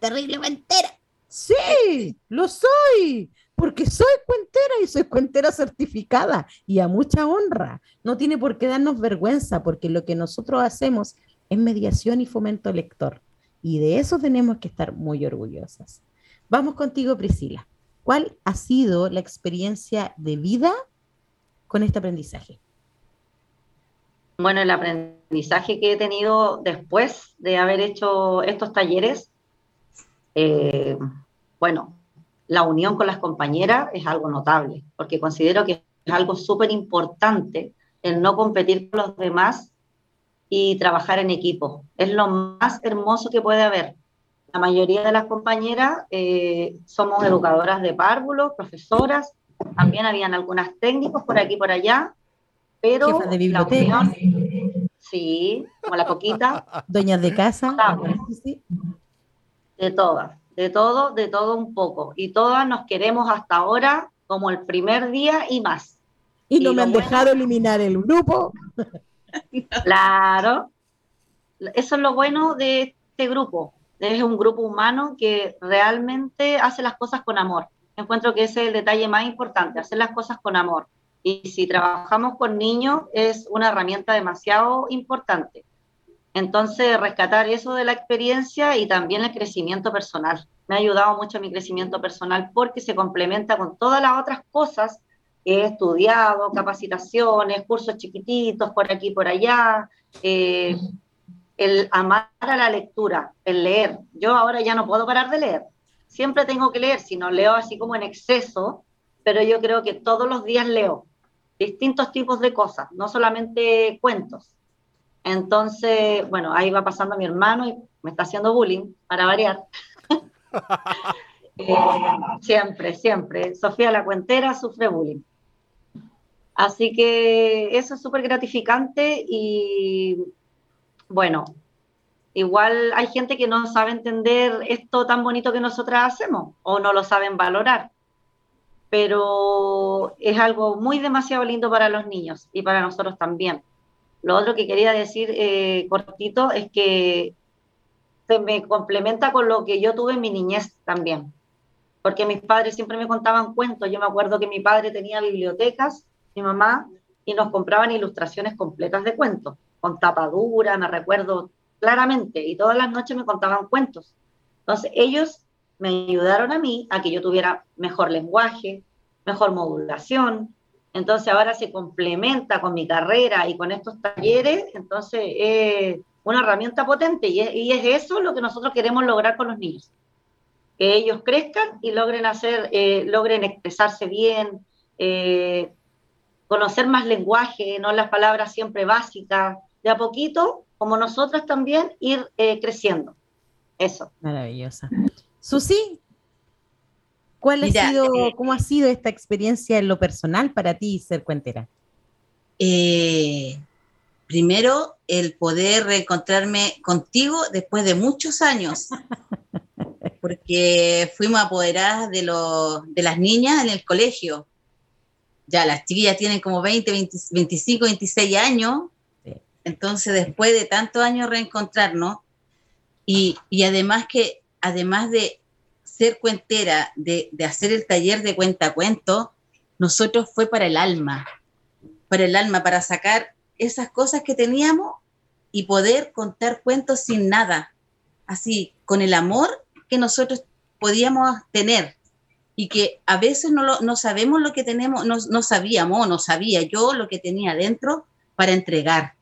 terrible cuentera. Sí, lo soy porque soy cuentera y soy cuentera certificada y a mucha honra. No tiene por qué darnos vergüenza porque lo que nosotros hacemos es mediación y fomento lector y de eso tenemos que estar muy orgullosas. Vamos contigo, Priscila. ¿Cuál ha sido la experiencia de vida con este aprendizaje?
Bueno, el aprendizaje que he tenido después de haber hecho estos talleres, eh, bueno, la unión con las compañeras es algo notable, porque considero que es algo súper importante el no competir con los demás y trabajar en equipo. Es lo más hermoso que puede haber. La mayoría de las compañeras eh, somos educadoras de párvulos, profesoras, también habían algunas técnicos por aquí y por allá, pero
de biblioteca.
sí, como la coquita.
Doñas de casa.
De todas de todo, de todo un poco. Y todas nos queremos hasta ahora como el primer día y más.
Y no me han dejado eliminar el grupo.
Claro. Eso es lo bueno de este grupo. Es un grupo humano que realmente hace las cosas con amor. Encuentro que ese es el detalle más importante, hacer las cosas con amor. Y si trabajamos con niños es una herramienta demasiado importante. Entonces, rescatar eso de la experiencia y también el crecimiento personal. Me ha ayudado mucho mi crecimiento personal porque se complementa con todas las otras cosas he estudiado, capacitaciones, cursos chiquititos por aquí y por allá, eh, el amar a la lectura, el leer. Yo ahora ya no puedo parar de leer. Siempre tengo que leer, si no leo así como en exceso, pero yo creo que todos los días leo distintos tipos de cosas, no solamente cuentos. Entonces, bueno, ahí va pasando mi hermano y me está haciendo bullying, para variar. Eh, siempre, siempre. Sofía la cuentera sufre bullying. Así que eso es súper gratificante y bueno, igual hay gente que no sabe entender esto tan bonito que nosotras hacemos o no lo saben valorar, pero es algo muy demasiado lindo para los niños y para nosotros también. Lo otro que quería decir eh, cortito es que se me complementa con lo que yo tuve en mi niñez también, porque mis padres siempre me contaban cuentos. Yo me acuerdo que mi padre tenía bibliotecas, mi mamá, y nos compraban ilustraciones completas de cuentos, con tapadura, me recuerdo claramente, y todas las noches me contaban cuentos. Entonces ellos me ayudaron a mí a que yo tuviera mejor lenguaje, mejor modulación, entonces ahora se complementa con mi carrera y con estos talleres, entonces es una herramienta potente y es, eso lo que nosotros queremos lograr con los niños. Que ellos crezcan y logren hacer, eh, logren expresarse bien, eh, conocer más lenguaje, no las palabras siempre básicas, de a poquito, como nosotras también, ir eh, creciendo. Eso.
Maravillosa. Susi, ¿Cuál ha sido, eh, cómo ha sido esta experiencia en lo personal para ti ser cuentera?
Eh, primero, el poder reencontrarme contigo después de muchos años, porque fuimos apoderadas de, de las niñas en el colegio. Ya las chiquillas tienen como 20, 25, 26 años, entonces después de tantos años reencontrarnos, y, y además que, además de ser cuentera, de, hacer el taller de cuenta cuento, nosotros fue para el alma, para el alma, para sacar esas cosas que teníamos y poder contar cuentos sin nada, así, con el amor que nosotros podíamos tener y que a veces no, no sabemos lo que tenemos, no, no sabíamos, no sabía yo lo que tenía dentro para entregar.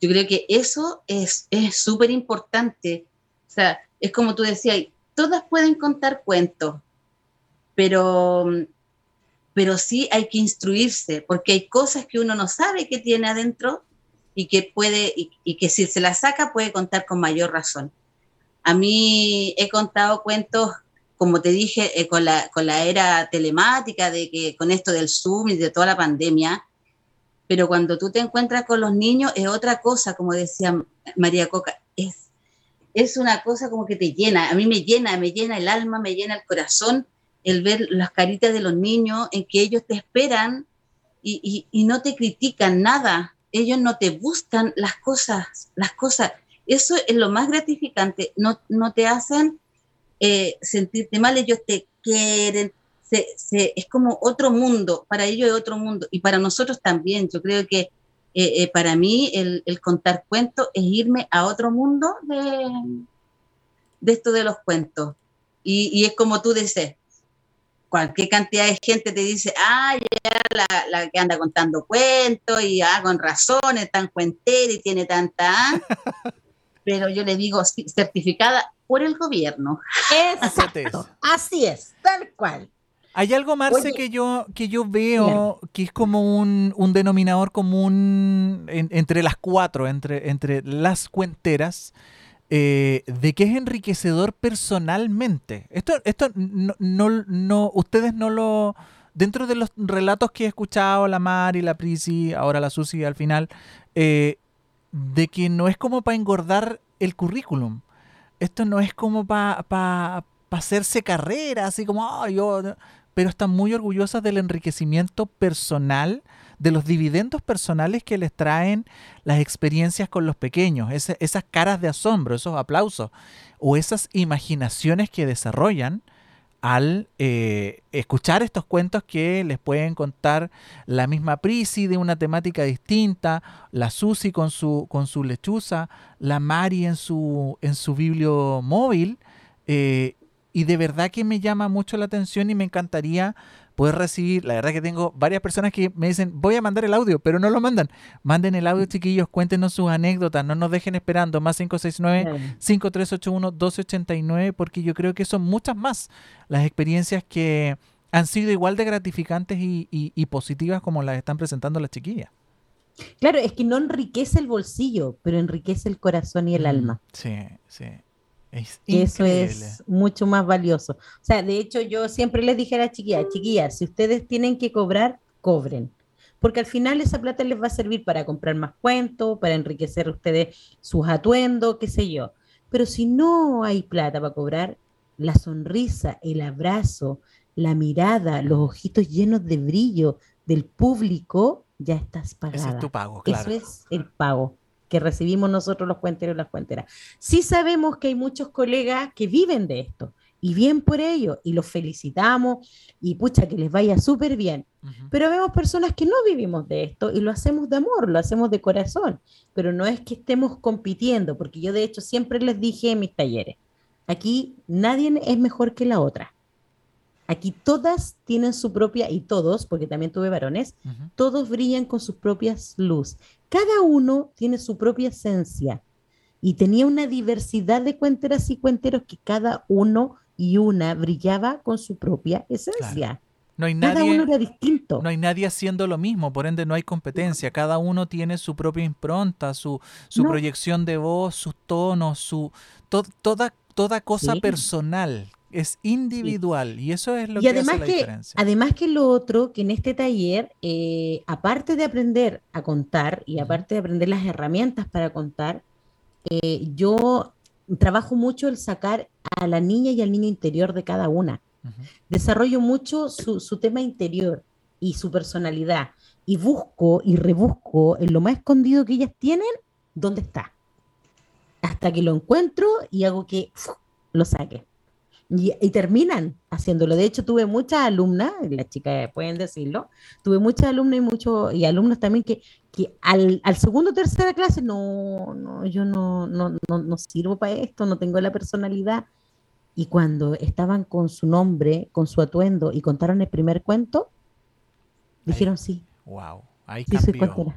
Yo creo que eso es súper importante. O sea, es como tú decías, todas pueden contar cuentos, pero, pero sí hay que instruirse, porque hay cosas que uno no sabe que tiene adentro y que puede, y, que si se la saca puede contar con mayor razón. A mí he contado cuentos, como te dije, eh, con, la, con la era telemática, de que con esto del Zoom y de toda la pandemia, pero cuando tú te encuentras con los niños es otra cosa, como decía María Coca, es, es una cosa como que te llena, a mí me llena, me llena el alma, me llena el corazón el ver las caritas de los niños en que ellos te esperan y, no te critican nada, ellos no te buscan las cosas, las cosas, eso es lo más gratificante, no, no te hacen eh, sentirte mal, ellos te quieren, es como otro mundo, para ellos es otro mundo y para nosotros también. Yo creo que eh, eh, para mí el, contar cuentos es irme a otro mundo de, de esto de los cuentos. Y, es como tú dices, cualquier cantidad de gente te dice, ah, ya la, que anda contando cuentos y ah, con razón, es tan cuentera y tiene tanta... Pero yo le digo, certificada por el gobierno.
Exacto, así es, tal cual.
Hay algo, Marce, que yo, que yo veo que es como un, denominador común entre las cuatro, entre, entre las cuenteras, eh, de que es enriquecedor personalmente. Esto, esto no, no, ustedes no lo... Dentro de los relatos que he escuchado, la Mari, la Prisi, ahora la Susi al final, eh, de que no es como para engordar el currículum. Esto no es como para hacerse carrera, así como, oh, yo pero están muy orgullosas del enriquecimiento personal, de los dividendos personales que les traen las experiencias con los pequeños, esas caras de asombro, esos aplausos o esas imaginaciones que desarrollan al eh, escuchar estos cuentos que les pueden contar la misma Prisi de una temática distinta, la Susi con su, con su lechuza, la Mari en su, en su bibliomóvil, eh, y de verdad que me llama mucho la atención y me encantaría poder recibir, la verdad que tengo varias personas que me dicen, voy a mandar el audio, pero no lo mandan. Manden el audio, chiquillos, cuéntenos sus anécdotas, no nos dejen esperando, más 569-5381-1289, porque yo creo que son muchas más las experiencias que han sido igual de gratificantes y, positivas como las están presentando las chiquillas.
Claro, es que no enriquece el bolsillo, pero enriquece el corazón y el mm, alma.
Sí, sí
eso es mucho más valioso. O sea, de hecho, yo siempre les dije a las chiquillas, chiquillas, si ustedes tienen que cobrar, cobren. Porque al final esa plata les va a servir para comprar más cuentos, para enriquecer ustedes sus atuendos, qué sé yo. Pero si no hay plata para cobrar, la sonrisa, el abrazo, la mirada, los ojitos llenos de brillo del público, ya estás pagada. Ese
es tu pago, claro.
Eso es el pago que recibimos nosotros los cuenteros y las cuenteras. Sí sabemos que hay muchos colegas que viven de esto y bien por ello y los felicitamos y pucha que les vaya súper bien. Pero vemos personas que no vivimos de esto y lo hacemos de amor, lo hacemos de corazón, pero no es que estemos compitiendo, porque yo de hecho siempre les dije en mis talleres, aquí nadie es mejor que la otra. Aquí todas tienen su propia, y todos, porque también tuve varones, todos brillan con sus propias luz. Cada uno tiene su propia esencia. Y tenía una diversidad de cuenteras y cuenteros que cada uno y una brillaba con su propia esencia.
No hay nadie, cada uno era distinto. No hay nadie haciendo lo mismo, por ende no hay competencia. Cada uno tiene su propia impronta, su, su proyección de voz, sus tonos, su toda, toda cosa personal es individual y eso es lo que
además
hace la
que,
diferencia.
Además que lo otro, que en este taller, eh, aparte de aprender a contar y aparte de aprender las herramientas para contar, eh, yo trabajo mucho el sacar a la niña y al niño interior de cada una. Desarrollo mucho su, su tema interior y su personalidad y busco y rebusco en lo más escondido que ellas tienen, dónde está. Hasta que lo encuentro y hago que lo saque. Y, terminan haciéndolo. De hecho, tuve muchas alumnas, las chicas pueden decirlo, tuve muchas alumnas y muchos y alumnos también que, que al, al segundo o tercera clase, no, no, yo no, no, no, sirvo para esto, no tengo la personalidad. Y cuando estaban con su nombre, con su atuendo y contaron el primer cuento, dijeron sí.
Wow, ahí cambió.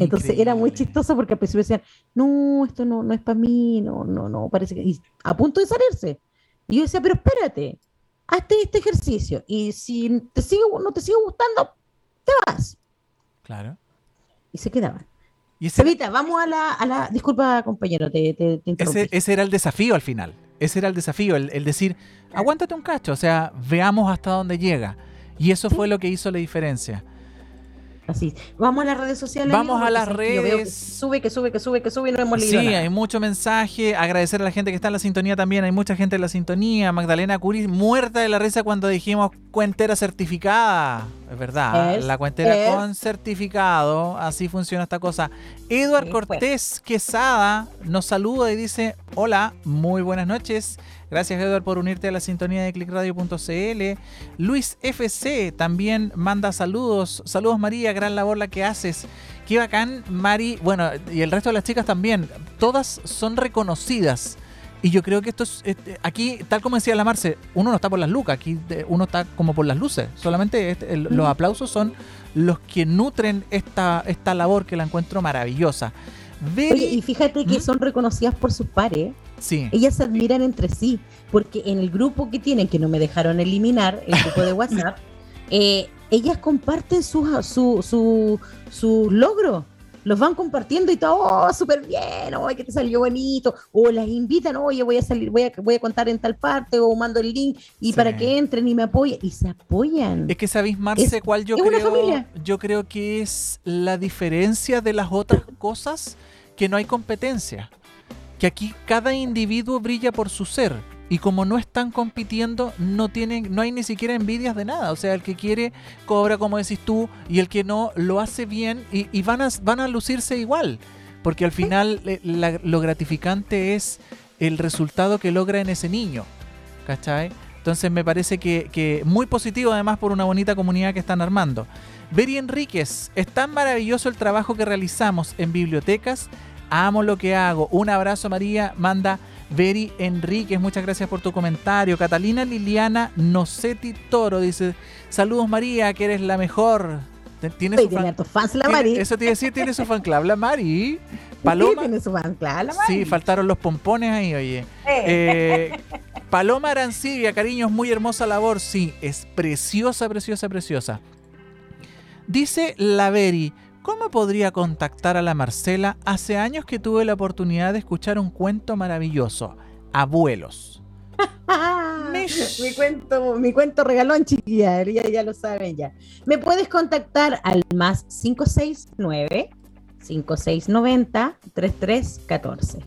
Entonces era muy chistoso porque al principio decían, no, esto no, no es para mí, no, no, no, parece que... Y a punto de salirse. Y yo decía, pero espérate, hazte este ejercicio y si te sigue, no te sigue gustando, te vas.
Claro.
y se quedaban.
Y ese,
Cevita, vamos a la, a la. Disculpa, compañero, te, te, te
ese, ese era el desafío al final. Ese era el desafío, el, el decir, aguántate un cacho, o sea, veamos hasta dónde llega. Y eso fue lo que hizo la diferencia.
Así. Vamos a las redes sociales.
Vamos a las
que
redes.
sube, que sube, que sube, que sube y no hemos
Sí,
leído nada.
hay mucho mensaje. Agradecer a la gente que está en la sintonía también. Hay mucha gente en la sintonía. Magdalena Curi, muerta de la risa cuando dijimos cuentera certificada. Es verdad.
Es,
la cuentera
es.
con certificado. Así funciona esta cosa. Eduard
Sí,
Cortés Quesada nos saluda y dice: Hola, muy buenas noches. Gracias, Eduard, por unirte a la sintonía de clickradio.cl. Luis FC también manda saludos. Saludos, María, gran labor la que haces. Qué bacán, Mari. Bueno, y el resto de las chicas también. Todas son reconocidas. Y yo creo que esto es. este, aquí, tal como decía la Marce, uno no está por las lucas, aquí uno está como por las luces. Solamente este- el- los aplausos son los que nutren esta, esta labor que la encuentro maravillosa.
Oye, y fíjate que
¿Mm?
son reconocidas por sus pares.
sí.
Ellas se admiran entre sí, porque en el grupo que tienen, que no me dejaron eliminar, el grupo de WhatsApp, eh, ellas comparten sus su, su, sus logros. Los van compartiendo y todo, oh, súper bien, oye, que te salió bonito. O las invitan, oye, voy a salir, voy a, voy a contar en tal parte, o mando el link y
Sí.
para que entren y me apoyen. Y se apoyan.
Es que sabéis, Marce,
Es-
cuál yo
es
creo. Yo creo que es la diferencia de las otras cosas que no hay competencia. Que aquí cada individuo brilla por su ser. Y como no están compitiendo, no tienen, no hay ni siquiera envidias de nada. O sea, el que quiere cobra, como decís tú, y el que no lo hace bien y, y van, a, van a lucirse igual. Porque al final eh, la- lo gratificante es el resultado que logra en ese niño. ¿Cachai? Entonces me parece que, que muy positivo además por una bonita comunidad que están armando. Beri Enríquez, es tan maravilloso el trabajo que realizamos en bibliotecas. Amo lo que hago. Un abrazo María, manda Beri Enríquez, muchas gracias por tu comentario. Catalina Liliana Nocetti Toro dice, saludos María, que eres la mejor. ¿Tienes
Oye,
su
tiene
fan-
fans la
tiene-
Mari.
Eso te iba a decir, tiene su fan club, la Mari.
Sí,
Paloma.
tiene su fan club, la Mari.
Sí, faltaron los pompones ahí, oye.
Eh.
Eh, Paloma Arancibia, cariños, muy hermosa labor. Sí, es preciosa, preciosa, preciosa. Dice la Beri, ¿cómo podría contactar a la Marcela? Hace años que tuve la oportunidad de escuchar un cuento maravilloso. Abuelos.
Ah,
Mish.
mi cuento, mi cuento regalón, chiquilla, ya, ya lo saben ya. Me puedes contactar al más 569 5690 3314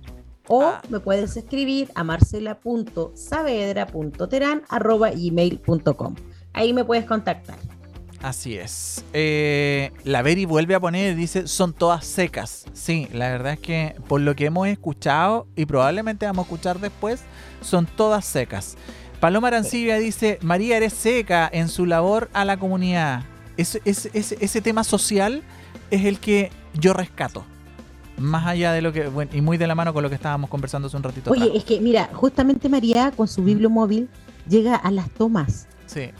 o
Ah.
me puedes escribir a marcela.saavedra.terán@gmail.com. Ahí me puedes contactar.
Así es. Eh, la Beri vuelve a poner, dice, son todas secas. Sí, la verdad es que por lo que hemos escuchado y probablemente vamos a escuchar después, son todas secas. Paloma Arancibia dice, María eres seca en su labor a la comunidad. Ese, tema social es el que yo rescato. Más allá de lo que, bueno, y muy de la mano con lo que estábamos conversando hace un ratito.
Oye,
atrás.
es que mira, justamente María con su bibliomóvil llega a las tomas.
Sí.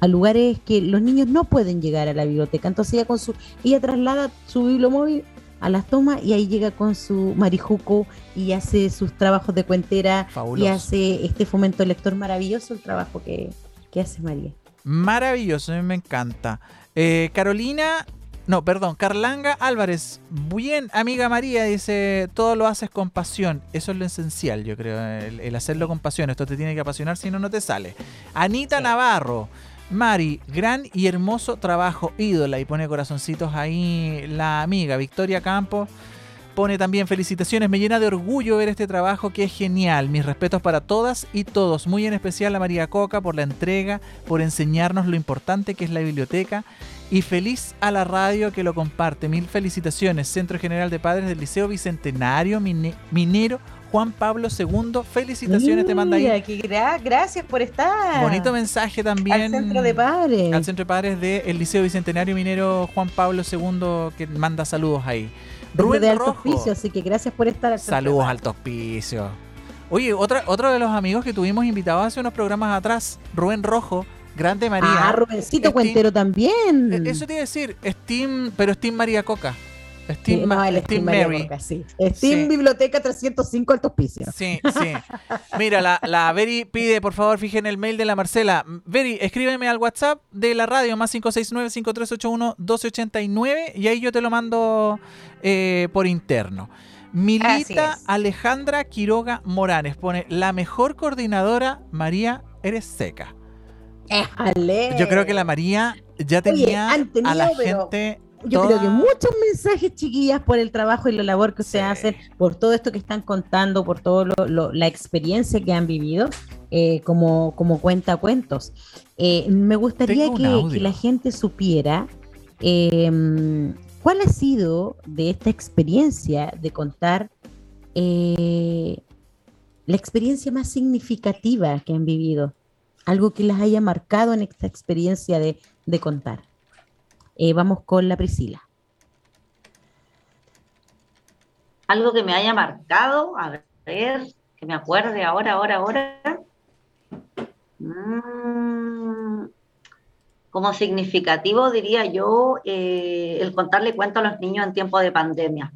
A lugares que los niños no pueden llegar a la biblioteca. Entonces ella con su, ella traslada su bibliomóvil a las tomas y ahí llega con su marijuco y hace sus trabajos de cuentera
Fabuloso.
y hace este fomento lector maravilloso el trabajo que, que hace María.
Maravilloso, a mí me encanta. Eh, Carolina, no, perdón, Carlanga Álvarez. Bien, amiga María, dice, todo lo haces con pasión. Eso es lo esencial, yo creo, el, el hacerlo con pasión. Esto te tiene que apasionar, si no, no te sale. Anita
Sí.
Navarro. Mari, gran y hermoso trabajo, ídola. Y pone corazoncitos ahí la amiga Victoria Campos. Pone también felicitaciones, me llena de orgullo ver este trabajo que es genial. Mis respetos para todas y todos, muy en especial a María Coca por la entrega, por enseñarnos lo importante que es la biblioteca y feliz a la radio que lo comparte. Mil felicitaciones, Centro General de Padres del Liceo Bicentenario Mine- Minero Juan Pablo II. Felicitaciones, te manda ahí.
gra- gracias por estar.
Bonito mensaje también.
Al centro de padres.
Al Centro de Padres del Liceo Bicentenario Minero Juan Pablo II que manda saludos ahí. Rubén
de alto
Rojo.
oficio, así que gracias por estar al
Saludos
padres.
al Hospicio. Oye, otra, otro de los amigos que tuvimos invitados hace unos programas atrás, Rubén Rojo, Grande María.
Ah, Rubencito
Steam-
Cuentero también.
Eh, Eso te iba a decir, Steam, pero Steam María Coca. Steam,
no, el
Steam
Steam María
Mary.
Sí. Steam
Sí.
Biblioteca 305 Alto Hospicio.
Sí, sí. Mira, la, la Veri pide, por favor, fijen el mail de la Marcela. Veri, escríbeme al WhatsApp de la radio, más 569-5381-1289, y ahí yo te lo mando eh, por interno. Milita. Alejandra Quiroga Morales pone, la mejor coordinadora, María, eres seca.
Éjale.
Yo creo que la María ya tenía
tenido,
a la
pero
gente...
Yo creo que
toda-
muchos mensajes, chiquillas, por el trabajo y la labor que ustedes
Sí.
hacen, por todo esto que están contando, por lo- la experiencia que han vivido, eh, como, como cuenta cuentos. Eh, me gustaría que, la gente supiera eh, cuál ha sido de esta experiencia de contar eh, la experiencia más significativa que han vivido, algo que las haya marcado en esta experiencia de, de contar. Eh, vamos con la Priscila.
Algo que me haya marcado, a ver, que me acuerde ahora, ahora, ahora. Mm, como significativo diría yo eh, el contarle cuentos a los niños en tiempo de pandemia.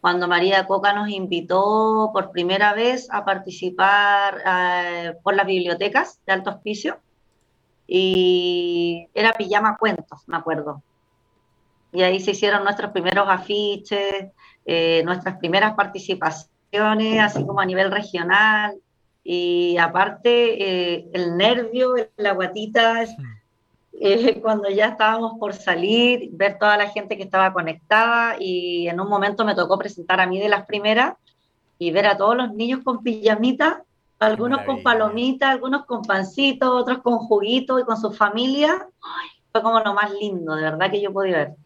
Cuando María Coca nos invitó por primera vez a participar eh, por las bibliotecas de Alto Hospicio y era pijama cuentos, me acuerdo. Y ahí se hicieron nuestros primeros afiches, eh, nuestras primeras participaciones, así como a nivel regional. Y aparte, eh, el nervio, la guatita, eh, cuando ya estábamos por salir, ver toda la gente que estaba conectada y en un momento me tocó presentar a mí de las primeras y ver a todos los niños con pijamita, algunos con palomitas, algunos con pancitos, otros con juguito y con su familia. Ay, fue como lo más lindo, de verdad que yo podía ver.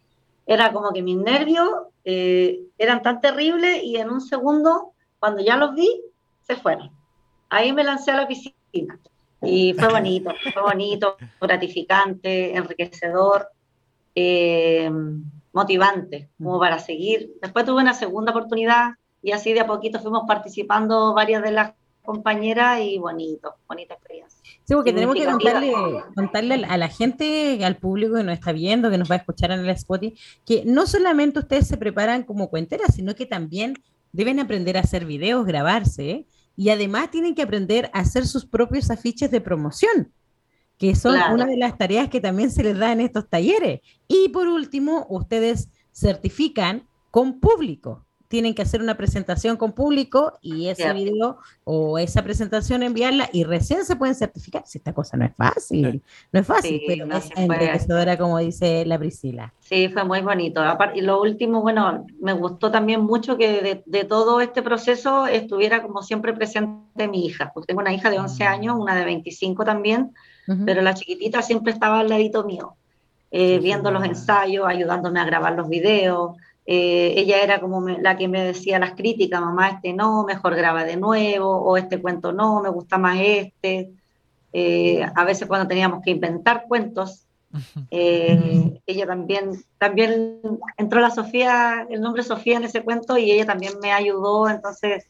Era como que mis nervios eh, eran tan terribles y en un segundo, cuando ya los vi, se fueron. Ahí me lancé a la piscina. Y fue bonito, fue bonito, gratificante, enriquecedor, eh, motivante, como para seguir. Después tuve una segunda oportunidad y así de a poquito fuimos participando varias de las compañeras y bonito, bonita experiencia.
Sí, porque tenemos que contarle, contarle a la gente, al público que nos está viendo, que nos va a escuchar en el Spotify, que no solamente ustedes se preparan como cuenteras, sino que también deben aprender a hacer videos, grabarse, ¿eh? y además tienen que aprender a hacer sus propios afiches de promoción, que son
Claro.
una de las tareas que también se les da en estos talleres. Y por último, ustedes certifican con público. Tienen que hacer una presentación con público y ese
Cierto.
video o esa presentación enviarla y recién se pueden certificar. Si esta cosa no es fácil, no es fácil,
Sí,
pero
no
es enriquecedora, como dice la Priscila.
Sí, fue muy bonito. Y lo último, bueno, me gustó también mucho que de, de todo este proceso estuviera como siempre presente mi hija. Porque tengo una hija de 11
Mm.
años, una de 25 también,
Ujú.
pero la chiquitita siempre estaba al ladito mío, eh, viendo los ensayos, ayudándome a grabar los videos. Eh, ella era como me- la que me decía las críticas, mamá, este no, mejor graba de nuevo, o este cuento no, me gusta más este. Eh, a veces cuando teníamos que inventar cuentos, eh, ella también, también entró la Sofía, el nombre Sofía en ese cuento y ella también me ayudó, entonces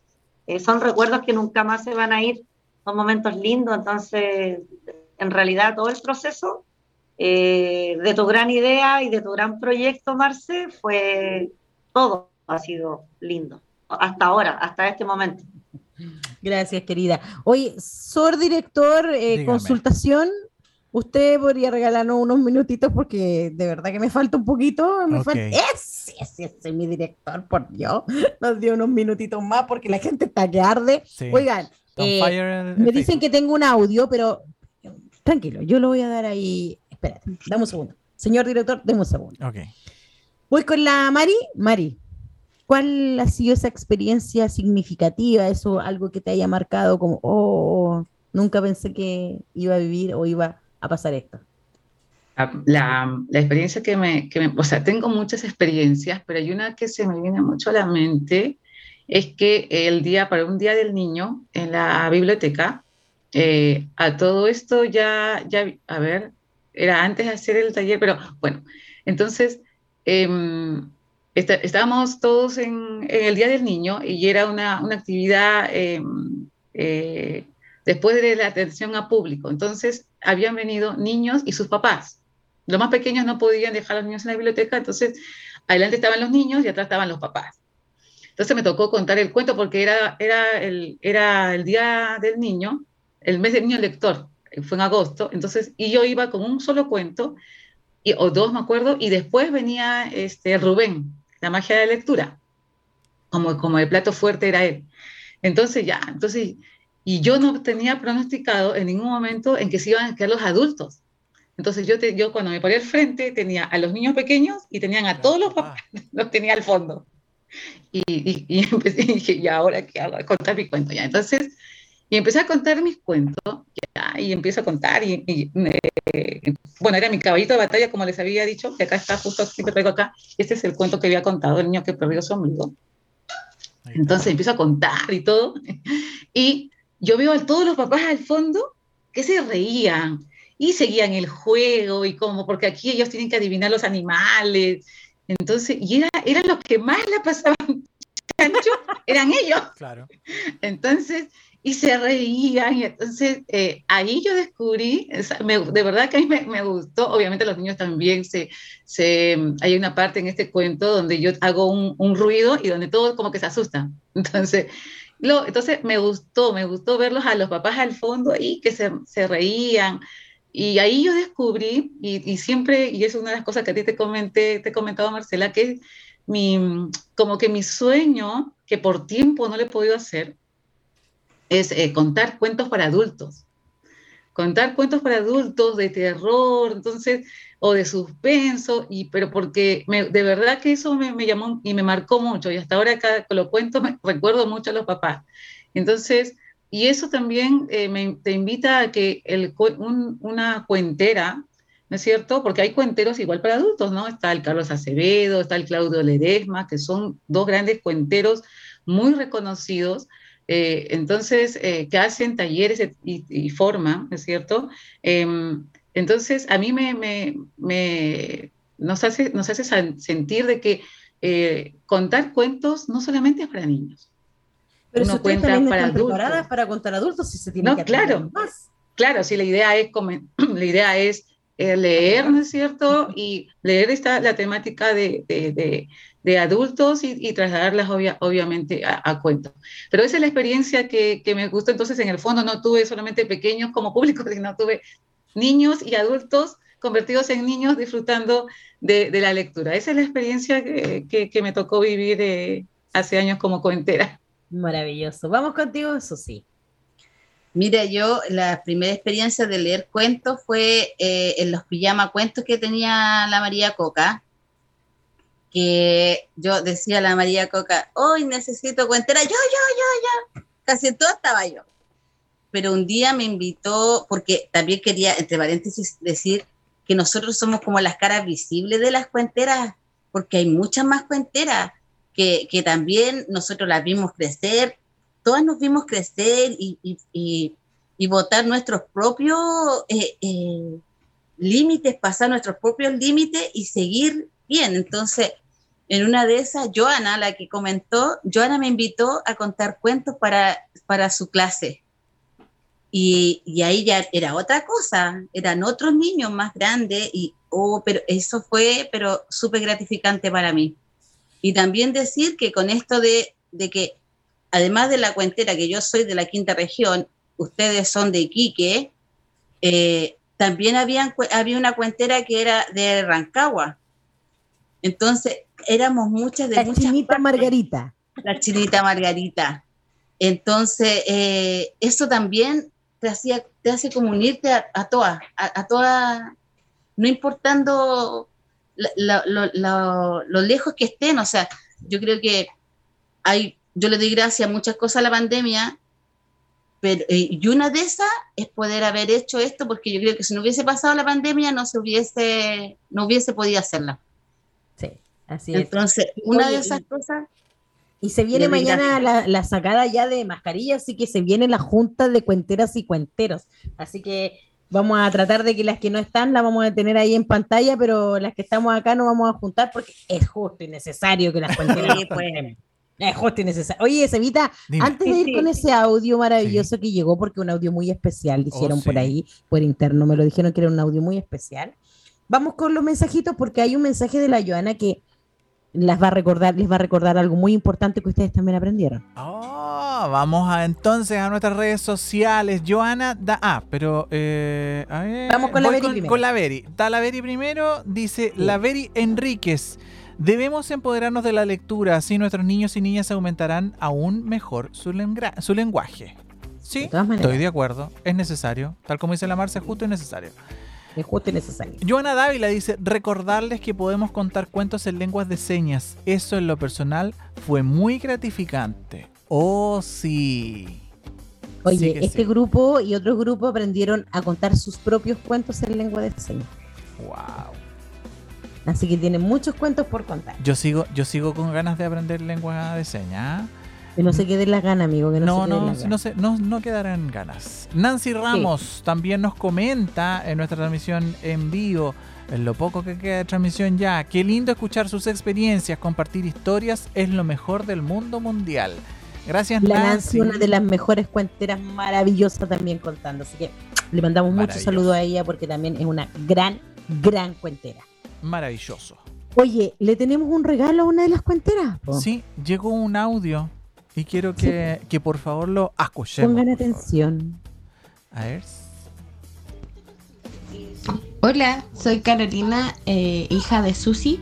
eh, son recuerdos que nunca más se van a ir, son momentos lindos, entonces en realidad todo el proceso eh, de tu gran idea y de tu gran proyecto, Marce, fue todo ha sido lindo, hasta ahora, hasta este momento.
Gracias, querida. Oye, Sor Director, eh, consultación. Usted podría regalarnos unos minutitos porque de verdad que me falta un poquito. Me
Ok.
falta... Ese, ese, ese, mi director, por Dios. Nos dio unos minutitos más porque la gente está que arde.
Sí.
Oigan, eh, me dicen que tengo un audio, pero tranquilo, yo lo voy a dar ahí. Espérate, dame un segundo. Señor director, dame un segundo.
Ok.
Voy con la Mari. Mari, ¿cuál ha sido esa experiencia significativa? Eso, algo que te haya marcado como, oh, nunca pensé que iba a vivir o iba a pasar esto.
La, la- la experiencia que me, que me- o sea, tengo muchas experiencias, pero hay una que se me viene mucho a la mente, es que el día, para un día del niño, en la biblioteca, eh, a todo esto ya, ya, a ver, era antes de hacer el taller, pero bueno, entonces está- estábamos todos en, en el Día del Niño y era una, una actividad em, eh, después de la atención a público. Entonces, habían venido niños y sus papás. Los más pequeños no podían dejar a los niños en la biblioteca, entonces adelante estaban los niños y atrás estaban los papás. Entonces me tocó contar el cuento porque era, era, el, era el día del niño, el mes del niño lector, fue en agosto, entonces, y yo iba con un solo cuento, y, o dos me acuerdo, y después venía este, Rubén, la magia de la lectura, como, como el plato fuerte era él. Entonces ya, entonces, y yo no tenía pronosticado en ningún momento en que se iban a quedar los adultos. Entonces yo, te, yo cuando me paré al frente tenía a los niños pequeños y tenían a todos los papás, los tenía al fondo. Y, y, empecé, y dije, ¿y ahora qué hago? Contar mi cuento ya. Entonces, y empecé a contar mis cuentos, ya, y empiezo a contar, y, eh, bueno, era mi caballito de batalla, como les había dicho, que acá está, justo siempre traigo acá, este es el cuento que había contado, el niño que perdió su amigo. Entonces empiezo a contar y todo, y yo veo a todos los papás al fondo que se reían, y seguían el juego, y como, porque aquí ellos tienen que adivinar los animales, entonces, y era, eran los que más la pasaban eran ellos. Claro. Entonces, y se reían, y entonces eh, ahí yo descubrí, de verdad que a mí me, gustó, obviamente los niños también, se, se, hay una parte en este cuento donde yo hago un, un ruido y donde todos como que se asustan. Entonces, lo, entonces me gustó, me gustó verlos a los papás al fondo ahí que se, se reían, y ahí yo descubrí, y, siempre, y es una de las cosas que a ti te comenté, te he comentado, Marcela, que mi, como que mi sueño, que por tiempo no le he podido hacer, es eh, contar cuentos para adultos. Contar cuentos para adultos de terror, entonces, o de suspenso, y, pero porque de verdad que eso me, llamó y me marcó mucho, y hasta ahora cada lo cuento me recuerdo mucho a los papás. Entonces, y eso también eh, te invita a que el, una cuentera, ¿no es cierto? Porque hay cuenteros igual para adultos, ¿no? Está el Carlos Acevedo, está el Claudio Ledesma, que son dos grandes cuenteros muy reconocidos. Eh, entonces, eh, que hacen talleres y, forman, ¿no es cierto? Em, entonces, a mí me, me, me, nos, hace, nos hace sentir de que contar cuentos no solamente es para niños,
pero uno cuenta para adultos. para contar adultos si se tiene
no, claro, Claro, sí, la idea es, la idea es eh, leer, ¿no es cierto? Y leer esta, la temática de, de, de, adultos y, y trasladarlas obviamente a, a, cuentos. Pero esa es la experiencia que, que, me gustó. Entonces, en el fondo no tuve solamente pequeños como público, sino tuve niños y adultos convertidos en niños disfrutando de, la lectura. Esa es la experiencia que, que me tocó vivir eh, hace años como coentera.
Maravilloso. Vamos contigo, eso sí.
Mira, yo la primera experiencia de leer cuentos fue eh, en los pijama cuentos que tenía la María Coca, que yo decía a la María Coca, hoy necesito cuentera, yo, yo, yo, yo, casi todo estaba yo. Pero un día me invitó, porque también quería, entre paréntesis, decir que nosotros somos como las caras visibles de las cuenteras, porque hay muchas más cuenteras que, también nosotros las vimos crecer, todas nos vimos crecer y, y, y, votar nuestros propios eh, eh, límites, pasar nuestros propios límites y seguir bien. Entonces, en una de esas, Joana, la que comentó, Joana me invitó a contar cuentos para, para su clase. Y, ahí ya era otra cosa, eran otros niños más grandes y, oh, pero eso fue, pero súper gratificante para mí. Y también decir que con esto de, que, además de la cuentera, que yo soy de la quinta región, ustedes son de Iquique, eh, también había una cuentera que era de Rancagua. Entonces, éramos muchas de
La chinita Margarita.
La chinita Margarita. Entonces, eh, eso también te, hacía, te hace como unirte a, todas, a, a todas, no importando lo, lejos que estén. O sea, yo creo que hay, yo le doy gracias a muchas cosas a la pandemia, pero, eh, y una de esas es poder haber hecho esto, porque yo creo que si no hubiese pasado la pandemia no se hubiese, no hubiese podido hacerla.
Sí, así
es. Entonces, una de esas cosas.
Y se viene mañana la, la, sacada ya de mascarillas, así que se viene la junta de cuenteras y cuenteros. Así que Vamos a tratar de que las que no están las vamos a tener ahí en pantalla, pero las que estamos acá no vamos a juntar porque es justo y necesario que las cuenten. es justo y necesario. Oye, Sevita, antes de ir con ese audio maravilloso que llegó, porque un audio muy especial, dijeron oh, por ahí, por interno, me lo dijeron que era un audio muy especial. Vamos con los mensajitos porque hay un mensaje de la Joana que las va a recordar, les va a recordar algo muy importante que ustedes también aprendieron.
Oh, vamos a entonces a nuestras redes sociales. Joana da. Ah, pero. eh, a ver,
Vamos con la
voy
Beri primero.
Con la Beri. Está la Beri primero. Dice la Beri Enríquez. Debemos empoderarnos de la lectura, así nuestros niños y niñas aumentarán aún mejor su, su lenguaje. Sí,
De
estoy de acuerdo. Es necesario. Tal como dice la Marcia, justo es necesario.
Es justo y necesario.
Joana Dávila dice, recordarles que podemos contar cuentos en lenguas de señas. Eso en lo personal fue muy gratificante. Oh, sí.
Oye,
Sí
este
sí.
grupo y otros grupos aprendieron a contar sus propios cuentos en lengua de señas.
Wow.
Así que tienen muchos cuentos por contar.
Yo sigo, yo sigo con ganas de aprender lengua de señas.
Que no se queden las ganas, amigo. Que no,
No,
se
no,
las
no,
ganas.
se- no, no quedarán ganas. Nancy Ramos también nos comenta en nuestra transmisión en vivo, en lo poco que queda de transmisión ya. Qué lindo escuchar sus experiencias, compartir historias es lo mejor del mundo mundial. Gracias,
La
Nancy.
Nancy, una de las mejores cuenteras maravillosas también contando. Así que le mandamos muchos saludos a ella porque también es una gran, gran cuentera.
Maravilloso.
Oye, ¿le tenemos un regalo a una de las cuenteras?
Sí, llegó un audio y quiero que, que por favor lo escuchemos.
Pongan
favor.
atención.
A ver.
Hola, soy Carolina, eh, hija de Susi.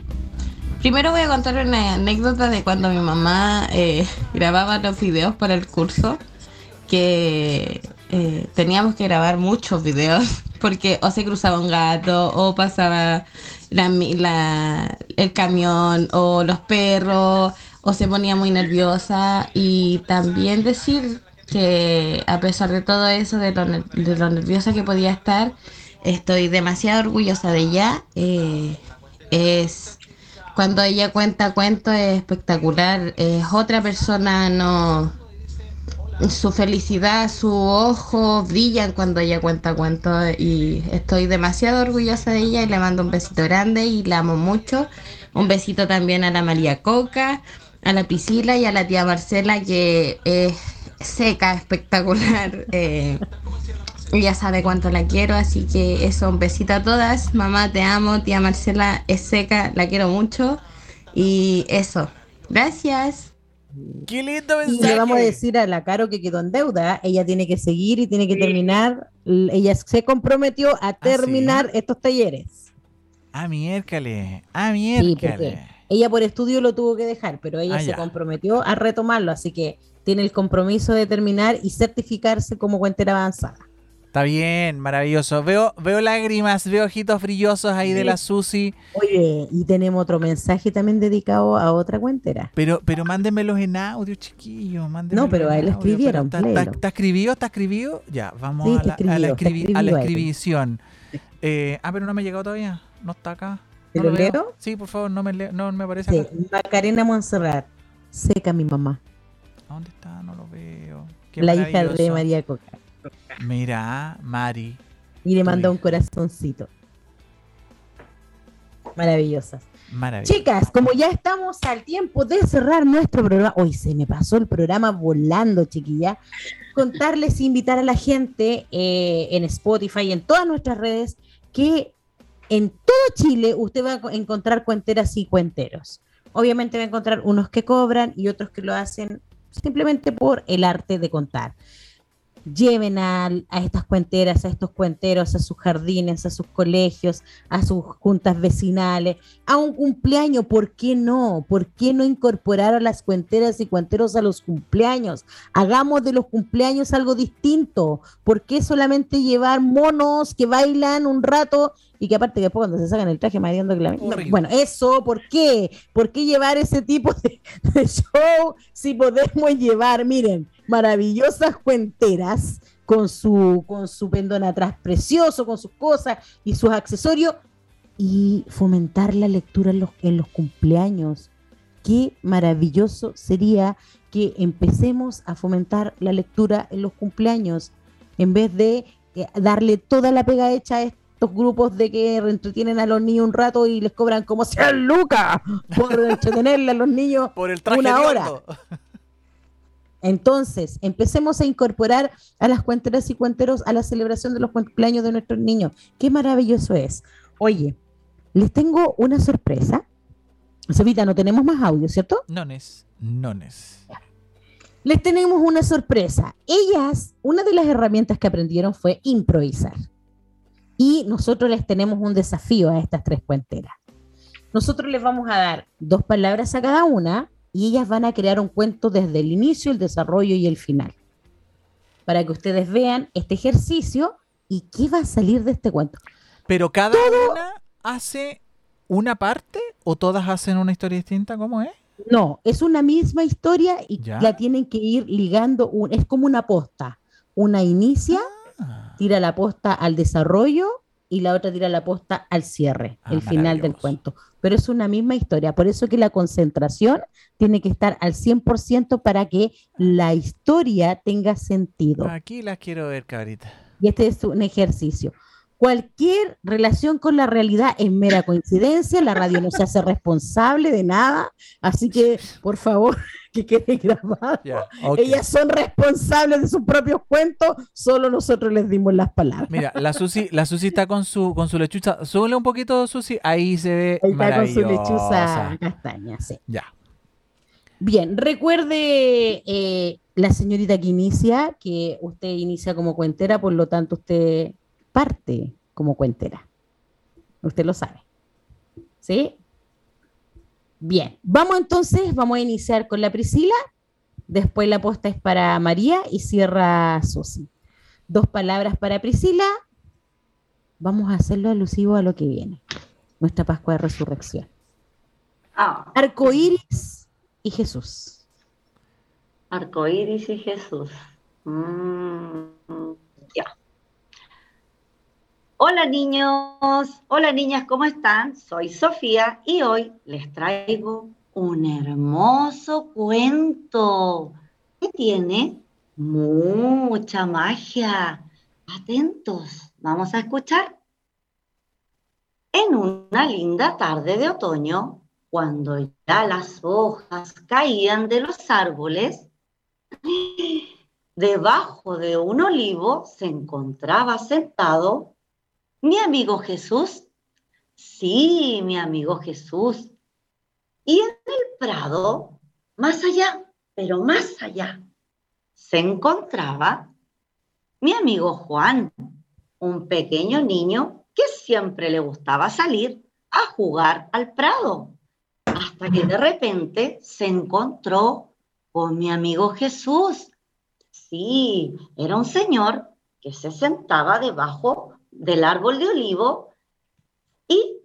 Primero voy a contar una anécdota de cuando mi mamá eh, grababa los videos para el curso, que eh, teníamos que grabar muchos videos, porque o se cruzaba un gato, o pasaba la- el camión, o los perros, o se ponía muy nerviosa. Y también decir que a pesar de todo eso, de lo, de lo nerviosa que podía estar, estoy demasiado orgullosa de ella. eh, es cuando ella cuenta cuentos es espectacular. Es otra persona, no. Su felicidad, su ojo brillan cuando ella cuenta cuentos y estoy demasiado orgullosa de ella y le mando un besito grande y la amo mucho. Un besito también a la María Coca, a la Piscila y a la tía Marcela que es seca, espectacular. eh, ella sabe cuánto la quiero, así que eso, un besito a todas. Mamá, te amo. Tía Marcela es seca, la quiero mucho. Y eso. Gracias.
¡Qué lindo
Y
mensaje!
le vamos a decir a la Caro que quedó en deuda. Ella tiene que seguir y tiene que terminar. Ella se comprometió a terminar estos talleres.
Ah, miércoles. Ah,
Sí, porque ella por estudio lo tuvo que dejar, pero ella
Ah,
se
ya.
comprometió a retomarlo. Así que tiene el compromiso de terminar y certificarse como cuentera avanzada.
Está bien, maravilloso. Veo, veo lágrimas, veo ojitos brillosos ahí de la Susi.
Oye, y tenemos otro mensaje también dedicado a otra cuentera.
Pero, pero mándenmelos en audio, chiquillos.
No, pero a él escribieron,
¿Está,
léelo.
está escribido? ¿Está escribido? Ya, vamos
Sí,
a, la, a, la
escribido, está
escribi- a la
escribido ahí.
escribición. Eh, ah, pero no me ha llegado todavía. No está acá.
¿Te
No
lo leo?
Sí, por favor, no me, leo- no me aparece
Sí,
acá.
Macarena Montserrat, seca mi mamá,
¿A ¿Dónde está? No lo veo. Qué
la hija de. María Coca.
Mira, Mari.
Y le manda un corazoncito. Maravillosas. Chicas, como ya estamos al tiempo de cerrar nuestro programa, hoy se me pasó el programa volando, chiquilla. Contarles, invitar a la gente eh, en Spotify y en todas nuestras redes que en todo Chile usted va a co- encontrar cuenteras y cuenteros. Obviamente va a encontrar unos que cobran y otros que lo hacen simplemente por el arte de contar. Lleven a, a estas cuenteras, a estos cuenteros, a sus jardines, a sus colegios, a sus juntas vecinales, a un cumpleaños, ¿por qué no? ¿Por qué no incorporar a las cuenteras y cuenteros a los cumpleaños? Hagamos de los cumpleaños algo distinto. ¿Por qué solamente llevar monos que bailan un rato y que aparte que después cuando se sacan el traje mareando que la... No, bueno, eso, ¿por qué? ¿Por qué llevar ese tipo de, de show si podemos llevar, miren, maravillosas cuenteras con su, con su pendón atrás precioso, con sus cosas y sus accesorios y fomentar la lectura en los, en los cumpleaños. Qué maravilloso sería que empecemos a fomentar la lectura en los cumpleaños en vez de eh, darle toda la pega hecha a estos grupos de que entretienen a los niños un rato y les cobran como 100 lucas por entretenerle a los niños
Por el traje
una hora. entonces, empecemos a incorporar a las cuenteras y cuenteros a la celebración de los cumpleaños de nuestros niños. Qué maravilloso es. Oye, les tengo una sorpresa. Sevita, no tenemos más audio, ¿cierto?
Nones, nones.
Les tenemos una sorpresa. Ellas, una de las herramientas que aprendieron fue improvisar. Y nosotros les tenemos un desafío a estas tres cuenteras. Nosotros les vamos a dar dos palabras a cada una y ellas van a crear un cuento desde el inicio, el desarrollo y el final. Para que ustedes vean este ejercicio y qué va a salir de este cuento.
Pero cada una hace una parte o todas hacen una historia distinta, ¿cómo es?
No, es una misma historia y
Ya.
la tienen que ir ligando, un- es como una posta. Una inicia,
Ah,
tira la posta al desarrollo y la otra tira la posta al cierre,
Ah,
el final del cuento. Pero es una misma historia, por eso que la concentración tiene que estar al 100% para que la historia tenga sentido.
Aquí las quiero ver, cabrita.
Y este es un ejercicio. Cualquier relación con la realidad es mera coincidencia, la radio no se hace responsable de nada, así que por favor que quede grabado. Ellas son responsables de sus propios cuentos, solo nosotros les dimos las palabras.
Mira, la Susi, la Susi está con su con su lechuza. Súbele un poquito, Susi. Ahí se ve
Ahí está con su lechuza castaña, sí.
Ya.
Bien, recuerde eh, la señorita que inicia, que usted inicia como cuentera, por lo tanto usted parte como cuentera. Usted lo sabe. ¿Sí? Bien, vamos entonces, vamos a iniciar con la Priscila, después la posta es para María y cierra Susi. Dos palabras para Priscila, vamos a hacerlo alusivo a lo que viene, nuestra Pascua de Resurrección.
Ah,
Arcoíris y Jesús.
arcoíris y Jesús. Mm. Hola niños, hola niñas, ¿cómo están? Soy Sofía y hoy les traigo un hermoso cuento que tiene mucha magia. Atentos, vamos a escuchar. En una linda tarde de otoño, cuando ya las hojas caían de los árboles, debajo de un olivo se encontraba sentado mi amigo Jesús. Sí, mi amigo Jesús. Y en el prado, más allá, pero más allá, se encontraba mi amigo Juan, un pequeño niño que siempre le gustaba salir a jugar al prado, hasta que de repente se encontró con mi amigo Jesús. Sí, era un señor que se sentaba debajo del árbol de olivo y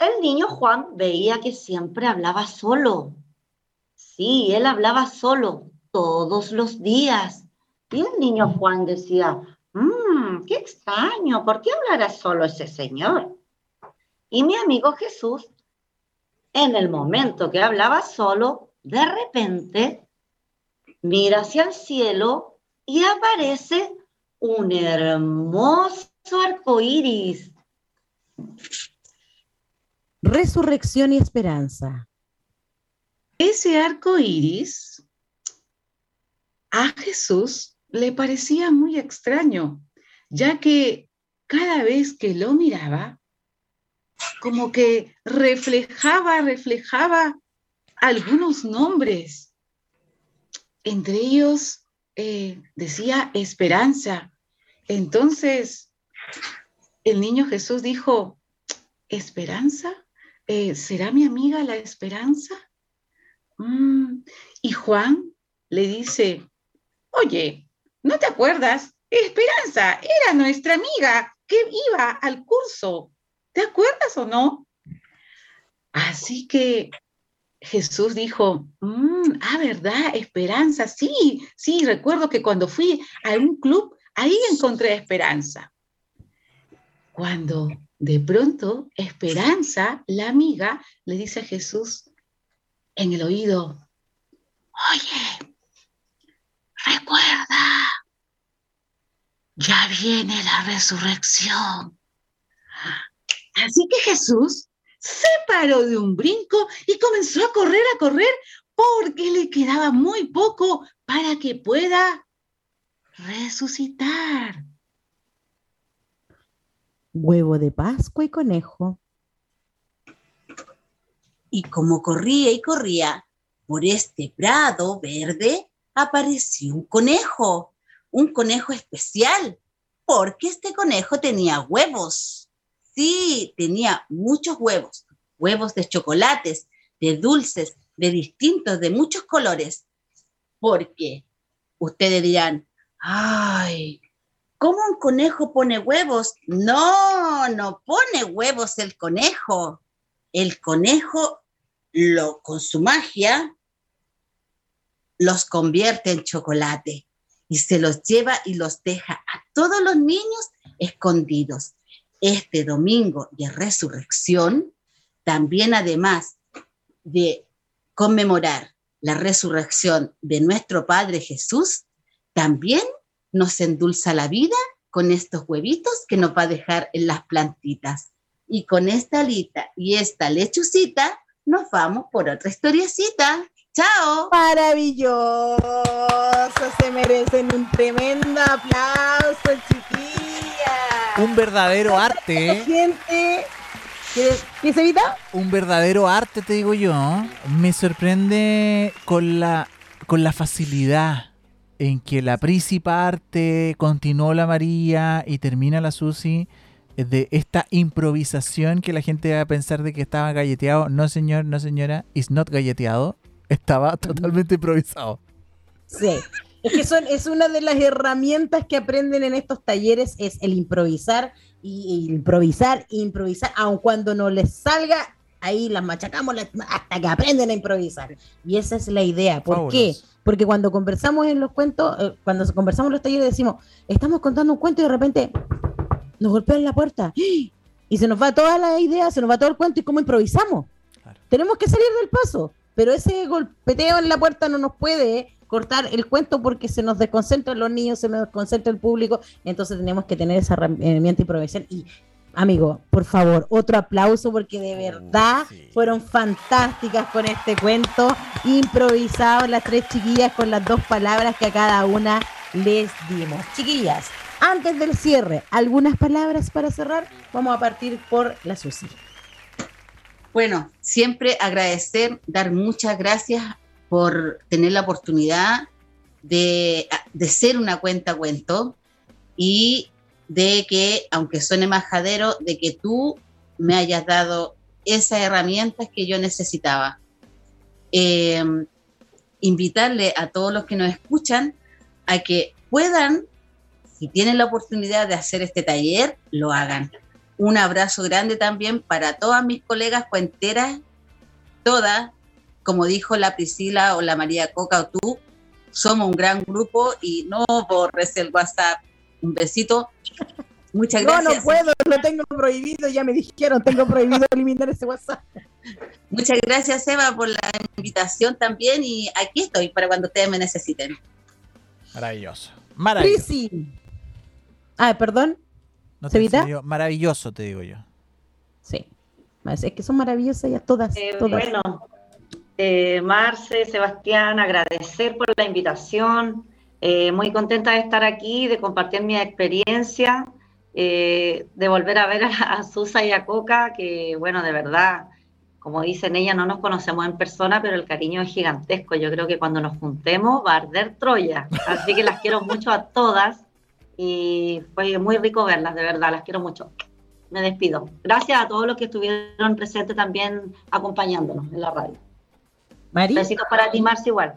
el niño Juan veía que siempre hablaba solo. Sí, él hablaba solo todos los días. Y el niño Juan decía, mmm, qué extraño, ¿por qué hablará solo ese señor? Y mi amigo Jesús, en el momento que hablaba solo, de repente mira hacia el cielo y aparece un hermoso arco iris.
Resurrección y esperanza.
Ese arco iris a Jesús le parecía muy extraño, ya que cada vez que lo miraba, como que reflejaba, reflejaba algunos nombres. Entre ellos eh, decía esperanza. Entonces, el niño Jesús dijo, ¿esperanza? Eh, ¿Será mi amiga la esperanza? Mm, Y Juan le dice, oye, ¿no te acuerdas? Esperanza era nuestra amiga que iba al curso. ¿Te acuerdas o no? Así que Jesús dijo, "Mm, ah, ¿verdad? Esperanza, sí, sí, recuerdo que cuando fui a un club, ahí encontré Esperanza. Cuando de pronto Esperanza, la amiga, le dice a Jesús en el oído, oye, recuerda, ya viene la resurrección. Así que Jesús se paró de un brinco y comenzó a correr, a correr, porque le quedaba muy poco para que pueda resucitar.
Huevo de Pascua y conejo.
Y como corría y corría por este prado verde, apareció un conejo, un conejo especial, porque este conejo tenía huevos. Sí, tenía muchos huevos, huevos de chocolates, de dulces, de distintos, de muchos colores. Porque ustedes dirán, ay, ¿cómo un conejo pone huevos? No, no pone huevos el conejo. El conejo lo, con su magia los convierte en chocolate y se los lleva y los deja a todos los niños escondidos. Este domingo de resurrección, también además de conmemorar la resurrección de nuestro Padre Jesús, también nos endulza la vida con estos huevitos que nos va a dejar en las plantitas. Y con esta alita y esta lechucita, nos vamos por otra historiecita. ¡Chao!
Maravilloso, se merecen un tremendo aplauso, chiquillas.
Un verdadero arte. ¿eh?
Gente, ¿qué, ¿qué se evita?
Un verdadero arte, te digo yo. Me sorprende con la, con la facilidad en que la Prisi parte, continuó la María y termina la Susi de esta improvisación que la gente va a pensar de que estaba galleteado. No, señor, no, señora, is not galleteado. Estaba totalmente improvisado.
Sí. Es que son, es una de las herramientas que aprenden en estos talleres, es el improvisar y, y improvisar, e improvisar, aun cuando no les salga, ahí las machacamos hasta que aprenden a improvisar. Y esa es la idea. ¿Por qué? Porque cuando conversamos en los cuentos, eh, cuando conversamos en los talleres decimos, estamos contando un cuento y de repente nos golpean la puerta y se nos va toda la idea, se nos va todo el cuento y cómo improvisamos.
Claro.
Tenemos que salir del paso, pero ese golpeteo en la puerta no nos puede cortar el cuento porque se nos desconcentran los niños, se nos desconcentra el público, entonces tenemos que tener esa herramienta de improvisación y amigo, por favor, otro aplauso porque de verdad
sí.
fueron fantásticas con este cuento, improvisado las tres chiquillas con las dos palabras que a cada una les dimos. Chiquillas, antes del cierre, ¿algunas palabras para cerrar? Vamos a partir por la Susi.
Bueno, siempre agradecer, dar muchas gracias por tener la oportunidad de, de ser una cuenta cuento y de que, aunque suene majadero, de que tú me hayas dado esas herramientas que yo necesitaba. Eh, invitarle a todos los que nos escuchan a que puedan, si tienen la oportunidad de hacer este taller, lo hagan. Un abrazo grande también para todas mis colegas cuenteras, todas, como dijo la Priscila o la María Coca o tú, somos un gran grupo y no borres el WhatsApp. Un besito. Muchas
No,
gracias.
no puedo, lo tengo prohibido, ya me dijeron, tengo prohibido eliminar ese WhatsApp.
Muchas gracias, Eva, por la invitación también y aquí estoy para cuando ustedes me necesiten.
Maravilloso. Maravilloso.
Prisi. Ah, perdón.
No te Maravilloso, te digo yo.
Sí. Es que son maravillosas ya todas,
Eh,
todas.
bueno, eh, Marce, Sebastián, agradecer por la invitación. Eh, muy contenta de estar aquí, de compartir mi experiencia, eh, de volver a ver a, a Susa y a Coca, que bueno, de verdad, como dicen ellas, no nos conocemos en persona, pero el cariño es gigantesco. Yo creo que cuando nos juntemos va a arder Troya. Así que las quiero mucho a todas y fue muy rico verlas, de verdad, las quiero mucho. Me despido. Gracias a todos los que estuvieron presentes también acompañándonos en la radio. Besitos para ti, Marcia, igual.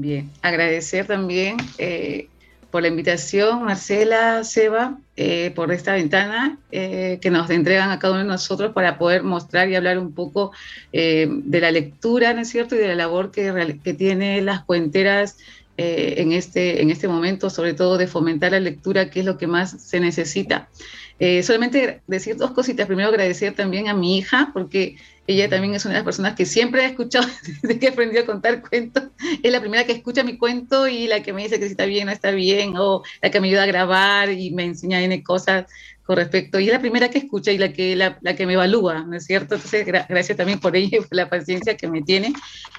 Bien, agradecer también eh, por la invitación, Marcela, Seba, eh, por esta ventana eh, que nos entregan a cada uno de nosotros para poder mostrar y hablar un poco de la lectura, ¿no es cierto? Y de la labor que, que tienen las cuenteras en, este, en este momento, sobre todo de fomentar la lectura, que es lo que más se necesita. Solamente decir dos cositas. Primero, agradecer también a mi hija, porque ella también es una de las personas que siempre ha escuchado desde que aprendió a contar cuentos. Es la primera que escucha mi cuento y la que me dice que si está bien o no está bien, o la que me ayuda a grabar y me enseña N cosas con respecto. Y es la primera que escucha y la que, la, la que me evalúa, ¿no es cierto? Entonces, gra- gracias también por ella y por la paciencia que me tiene.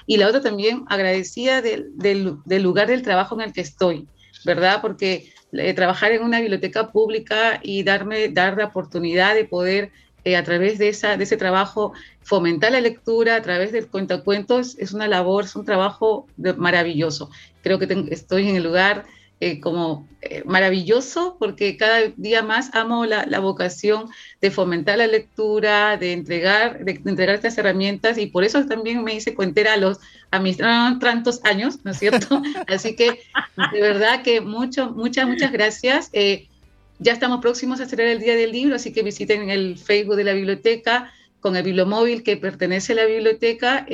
Y la otra también, agradecida del, del, del lugar del trabajo en el que estoy, ¿verdad? Porque eh, trabajar en una biblioteca pública y darme, dar la oportunidad de poder eh, a través de, esa, de ese trabajo, fomentar la lectura a través del cuentacuentos es una labor, es un trabajo maravilloso. Creo que estoy en el lugar eh, como eh, maravilloso porque cada día más amo la, vocación de fomentar la lectura, de entregar, de, entregar estas herramientas y por eso también me hice cuentera a los a mis tantos años, ¿no es cierto? Así que de verdad que mucho, muchas, muchas gracias. Ya estamos próximos a celebrar el Día del Libro, así que visiten el Facebook de la biblioteca con el bibliomóvil que pertenece a la biblioteca.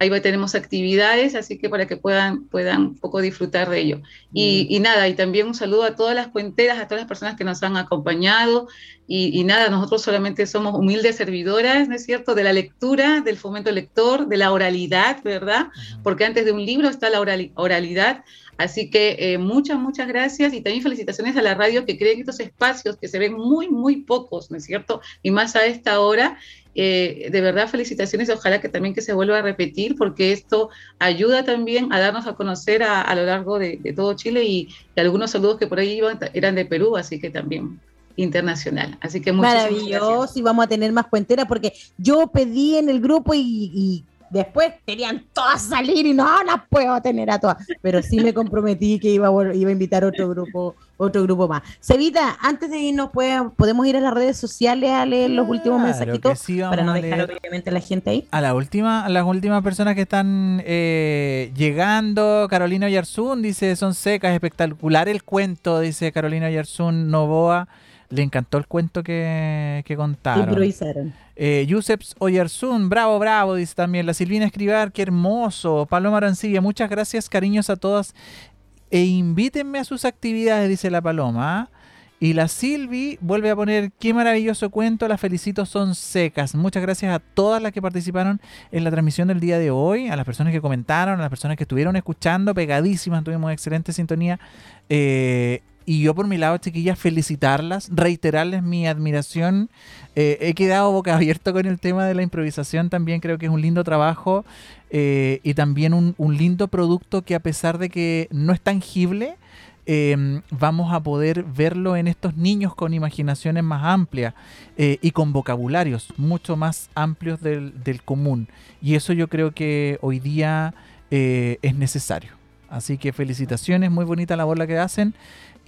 Ahí tenemos actividades, así que para que puedan, puedan un poco disfrutar de ello. Y, nada, y también un saludo a todas las cuenteras, a todas las personas que nos han acompañado. Y, nada, nosotros solamente somos humildes servidoras, ¿no es cierto?, de la lectura, del fomento lector, de la oralidad, ¿verdad? Porque antes de un libro está la oralidad. Así que eh, muchas, muchas gracias y también felicitaciones a la radio que creen estos espacios que se ven muy, muy pocos, ¿no es cierto? Y más a esta hora, eh, de verdad, felicitaciones ojalá que también que se vuelva a repetir porque esto ayuda también a darnos a conocer a, lo largo de, todo Chile y, algunos saludos que por ahí iban eran de Perú, así que también internacional. Así que
Maravilloso y vamos a tener más cuenteras porque yo pedí en el grupo y Después querían todas salir y no las puedo tener a todas. Pero sí me comprometí que iba a, iba a invitar otro grupo, otro grupo más. Cevita, antes de irnos, podemos ir a las redes sociales a leer los últimos mensajitos para no dejar obviamente a la gente ahí.
A la última, a las últimas personas que están eh, llegando, Carolina Yarzún dice, son secas, espectacular el cuento, dice Carolina Yarzún Novoa. Le encantó el cuento que, que contaron.
Improvisaron.
Eh, Yuseps Oyersun, bravo, bravo, dice también. La Silvina Escribar, qué hermoso. Paloma Arancilla, muchas gracias, cariños a todas. E invítenme a sus actividades, dice la Paloma. Y la Silvi vuelve a poner, qué maravilloso cuento, las felicito, son secas. Muchas gracias a todas las que participaron en la transmisión del día de hoy, a las personas que comentaron, a las personas que estuvieron escuchando, pegadísimas, tuvimos excelente sintonía. Eh, y yo por mi lado, chiquillas, felicitarlas, reiterarles mi admiración. Eh, he quedado boca abierto con el tema de la improvisación, también creo que es un lindo trabajo eh, y también un, lindo producto que a pesar de que no es tangible, em, vamos a poder verlo en estos niños con imaginaciones más amplias eh, y con vocabularios mucho más amplios del, común. Y eso yo creo que hoy día es necesario. Así que felicitaciones, muy bonita labor la que hacen.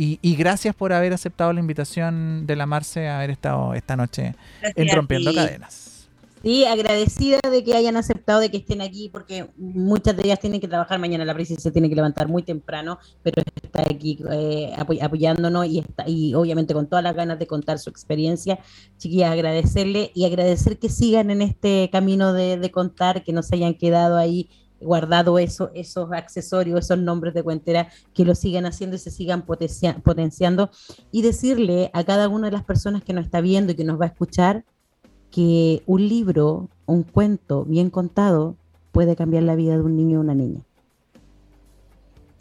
Y, gracias por haber aceptado la invitación de la Marce a haber estado esta noche en Rompiendo Cadenas.
Sí, agradecida de que hayan aceptado de que estén aquí, porque muchas de ellas tienen que trabajar mañana. La presidencia se tiene que levantar muy temprano, pero está aquí eh, apoyándonos y, está, y obviamente con todas las ganas de contar su experiencia. Chiquillas, agradecerle y agradecer que sigan en este camino de, de contar, que no se hayan quedado ahí guardado eso, esos accesorios, esos nombres de cuentera, que lo sigan haciendo y se sigan potenciando. Y decirle a cada una de las personas que nos está viendo y que nos va a escuchar que un libro, un cuento bien contado, puede cambiar la vida de un niño o una niña.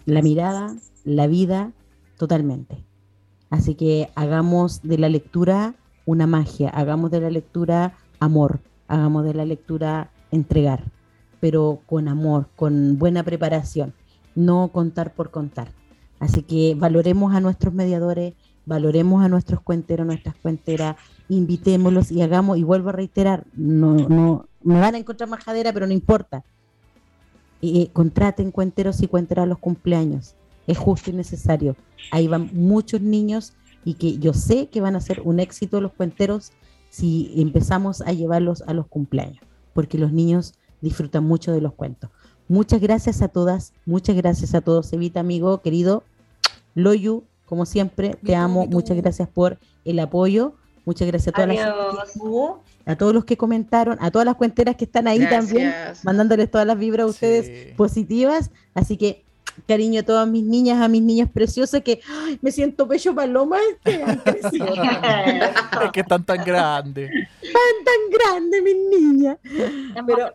La mirada, la vida, totalmente. Así que hagamos de la lectura una magia, hagamos de la lectura amor, hagamos de la lectura entregar pero con amor, con buena preparación, no contar por contar. Así que valoremos a nuestros mediadores, valoremos a nuestros cuenteros, nuestras cuenteras, invitémoslos y hagamos, y vuelvo a reiterar, no, no, me van a encontrar majadera, pero no importa. Contraten cuenteros y cuenteras los cumpleaños. Es justo y necesario. Ahí van muchos niños y que yo sé que van a ser un éxito los cuenteros si empezamos a llevarlos a los cumpleaños, porque los niños disfrutan mucho de los cuentos. Muchas gracias a todas, muchas gracias a todos. Evita, amigo, querido, Loyu, como siempre, te amo. Muchas gracias por el apoyo. Muchas gracias a todas las a todos los que comentaron, a todas las cuenteras que están ahí también, mandándoles todas las vibras a ustedes positivas. Así que cariño a todas mis niñas, a mis niñas preciosas que me siento pecho paloma.
que es que están tan grandes.
Tan, tan grandes mis niñas. Pero,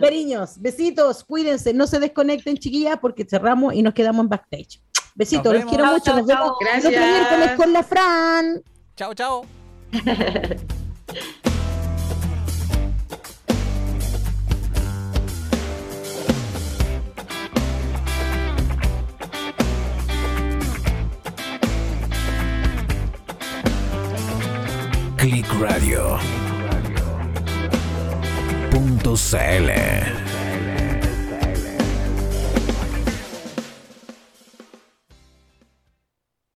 cariños, besitos, cuídense, no se desconecten, chiquillas, porque cerramos y nos quedamos en backstage. Besitos, los quiero mucho. nos vemos el otro miércoles con la Fran.
Chao, chao.
Click Radio.
clickradio.cl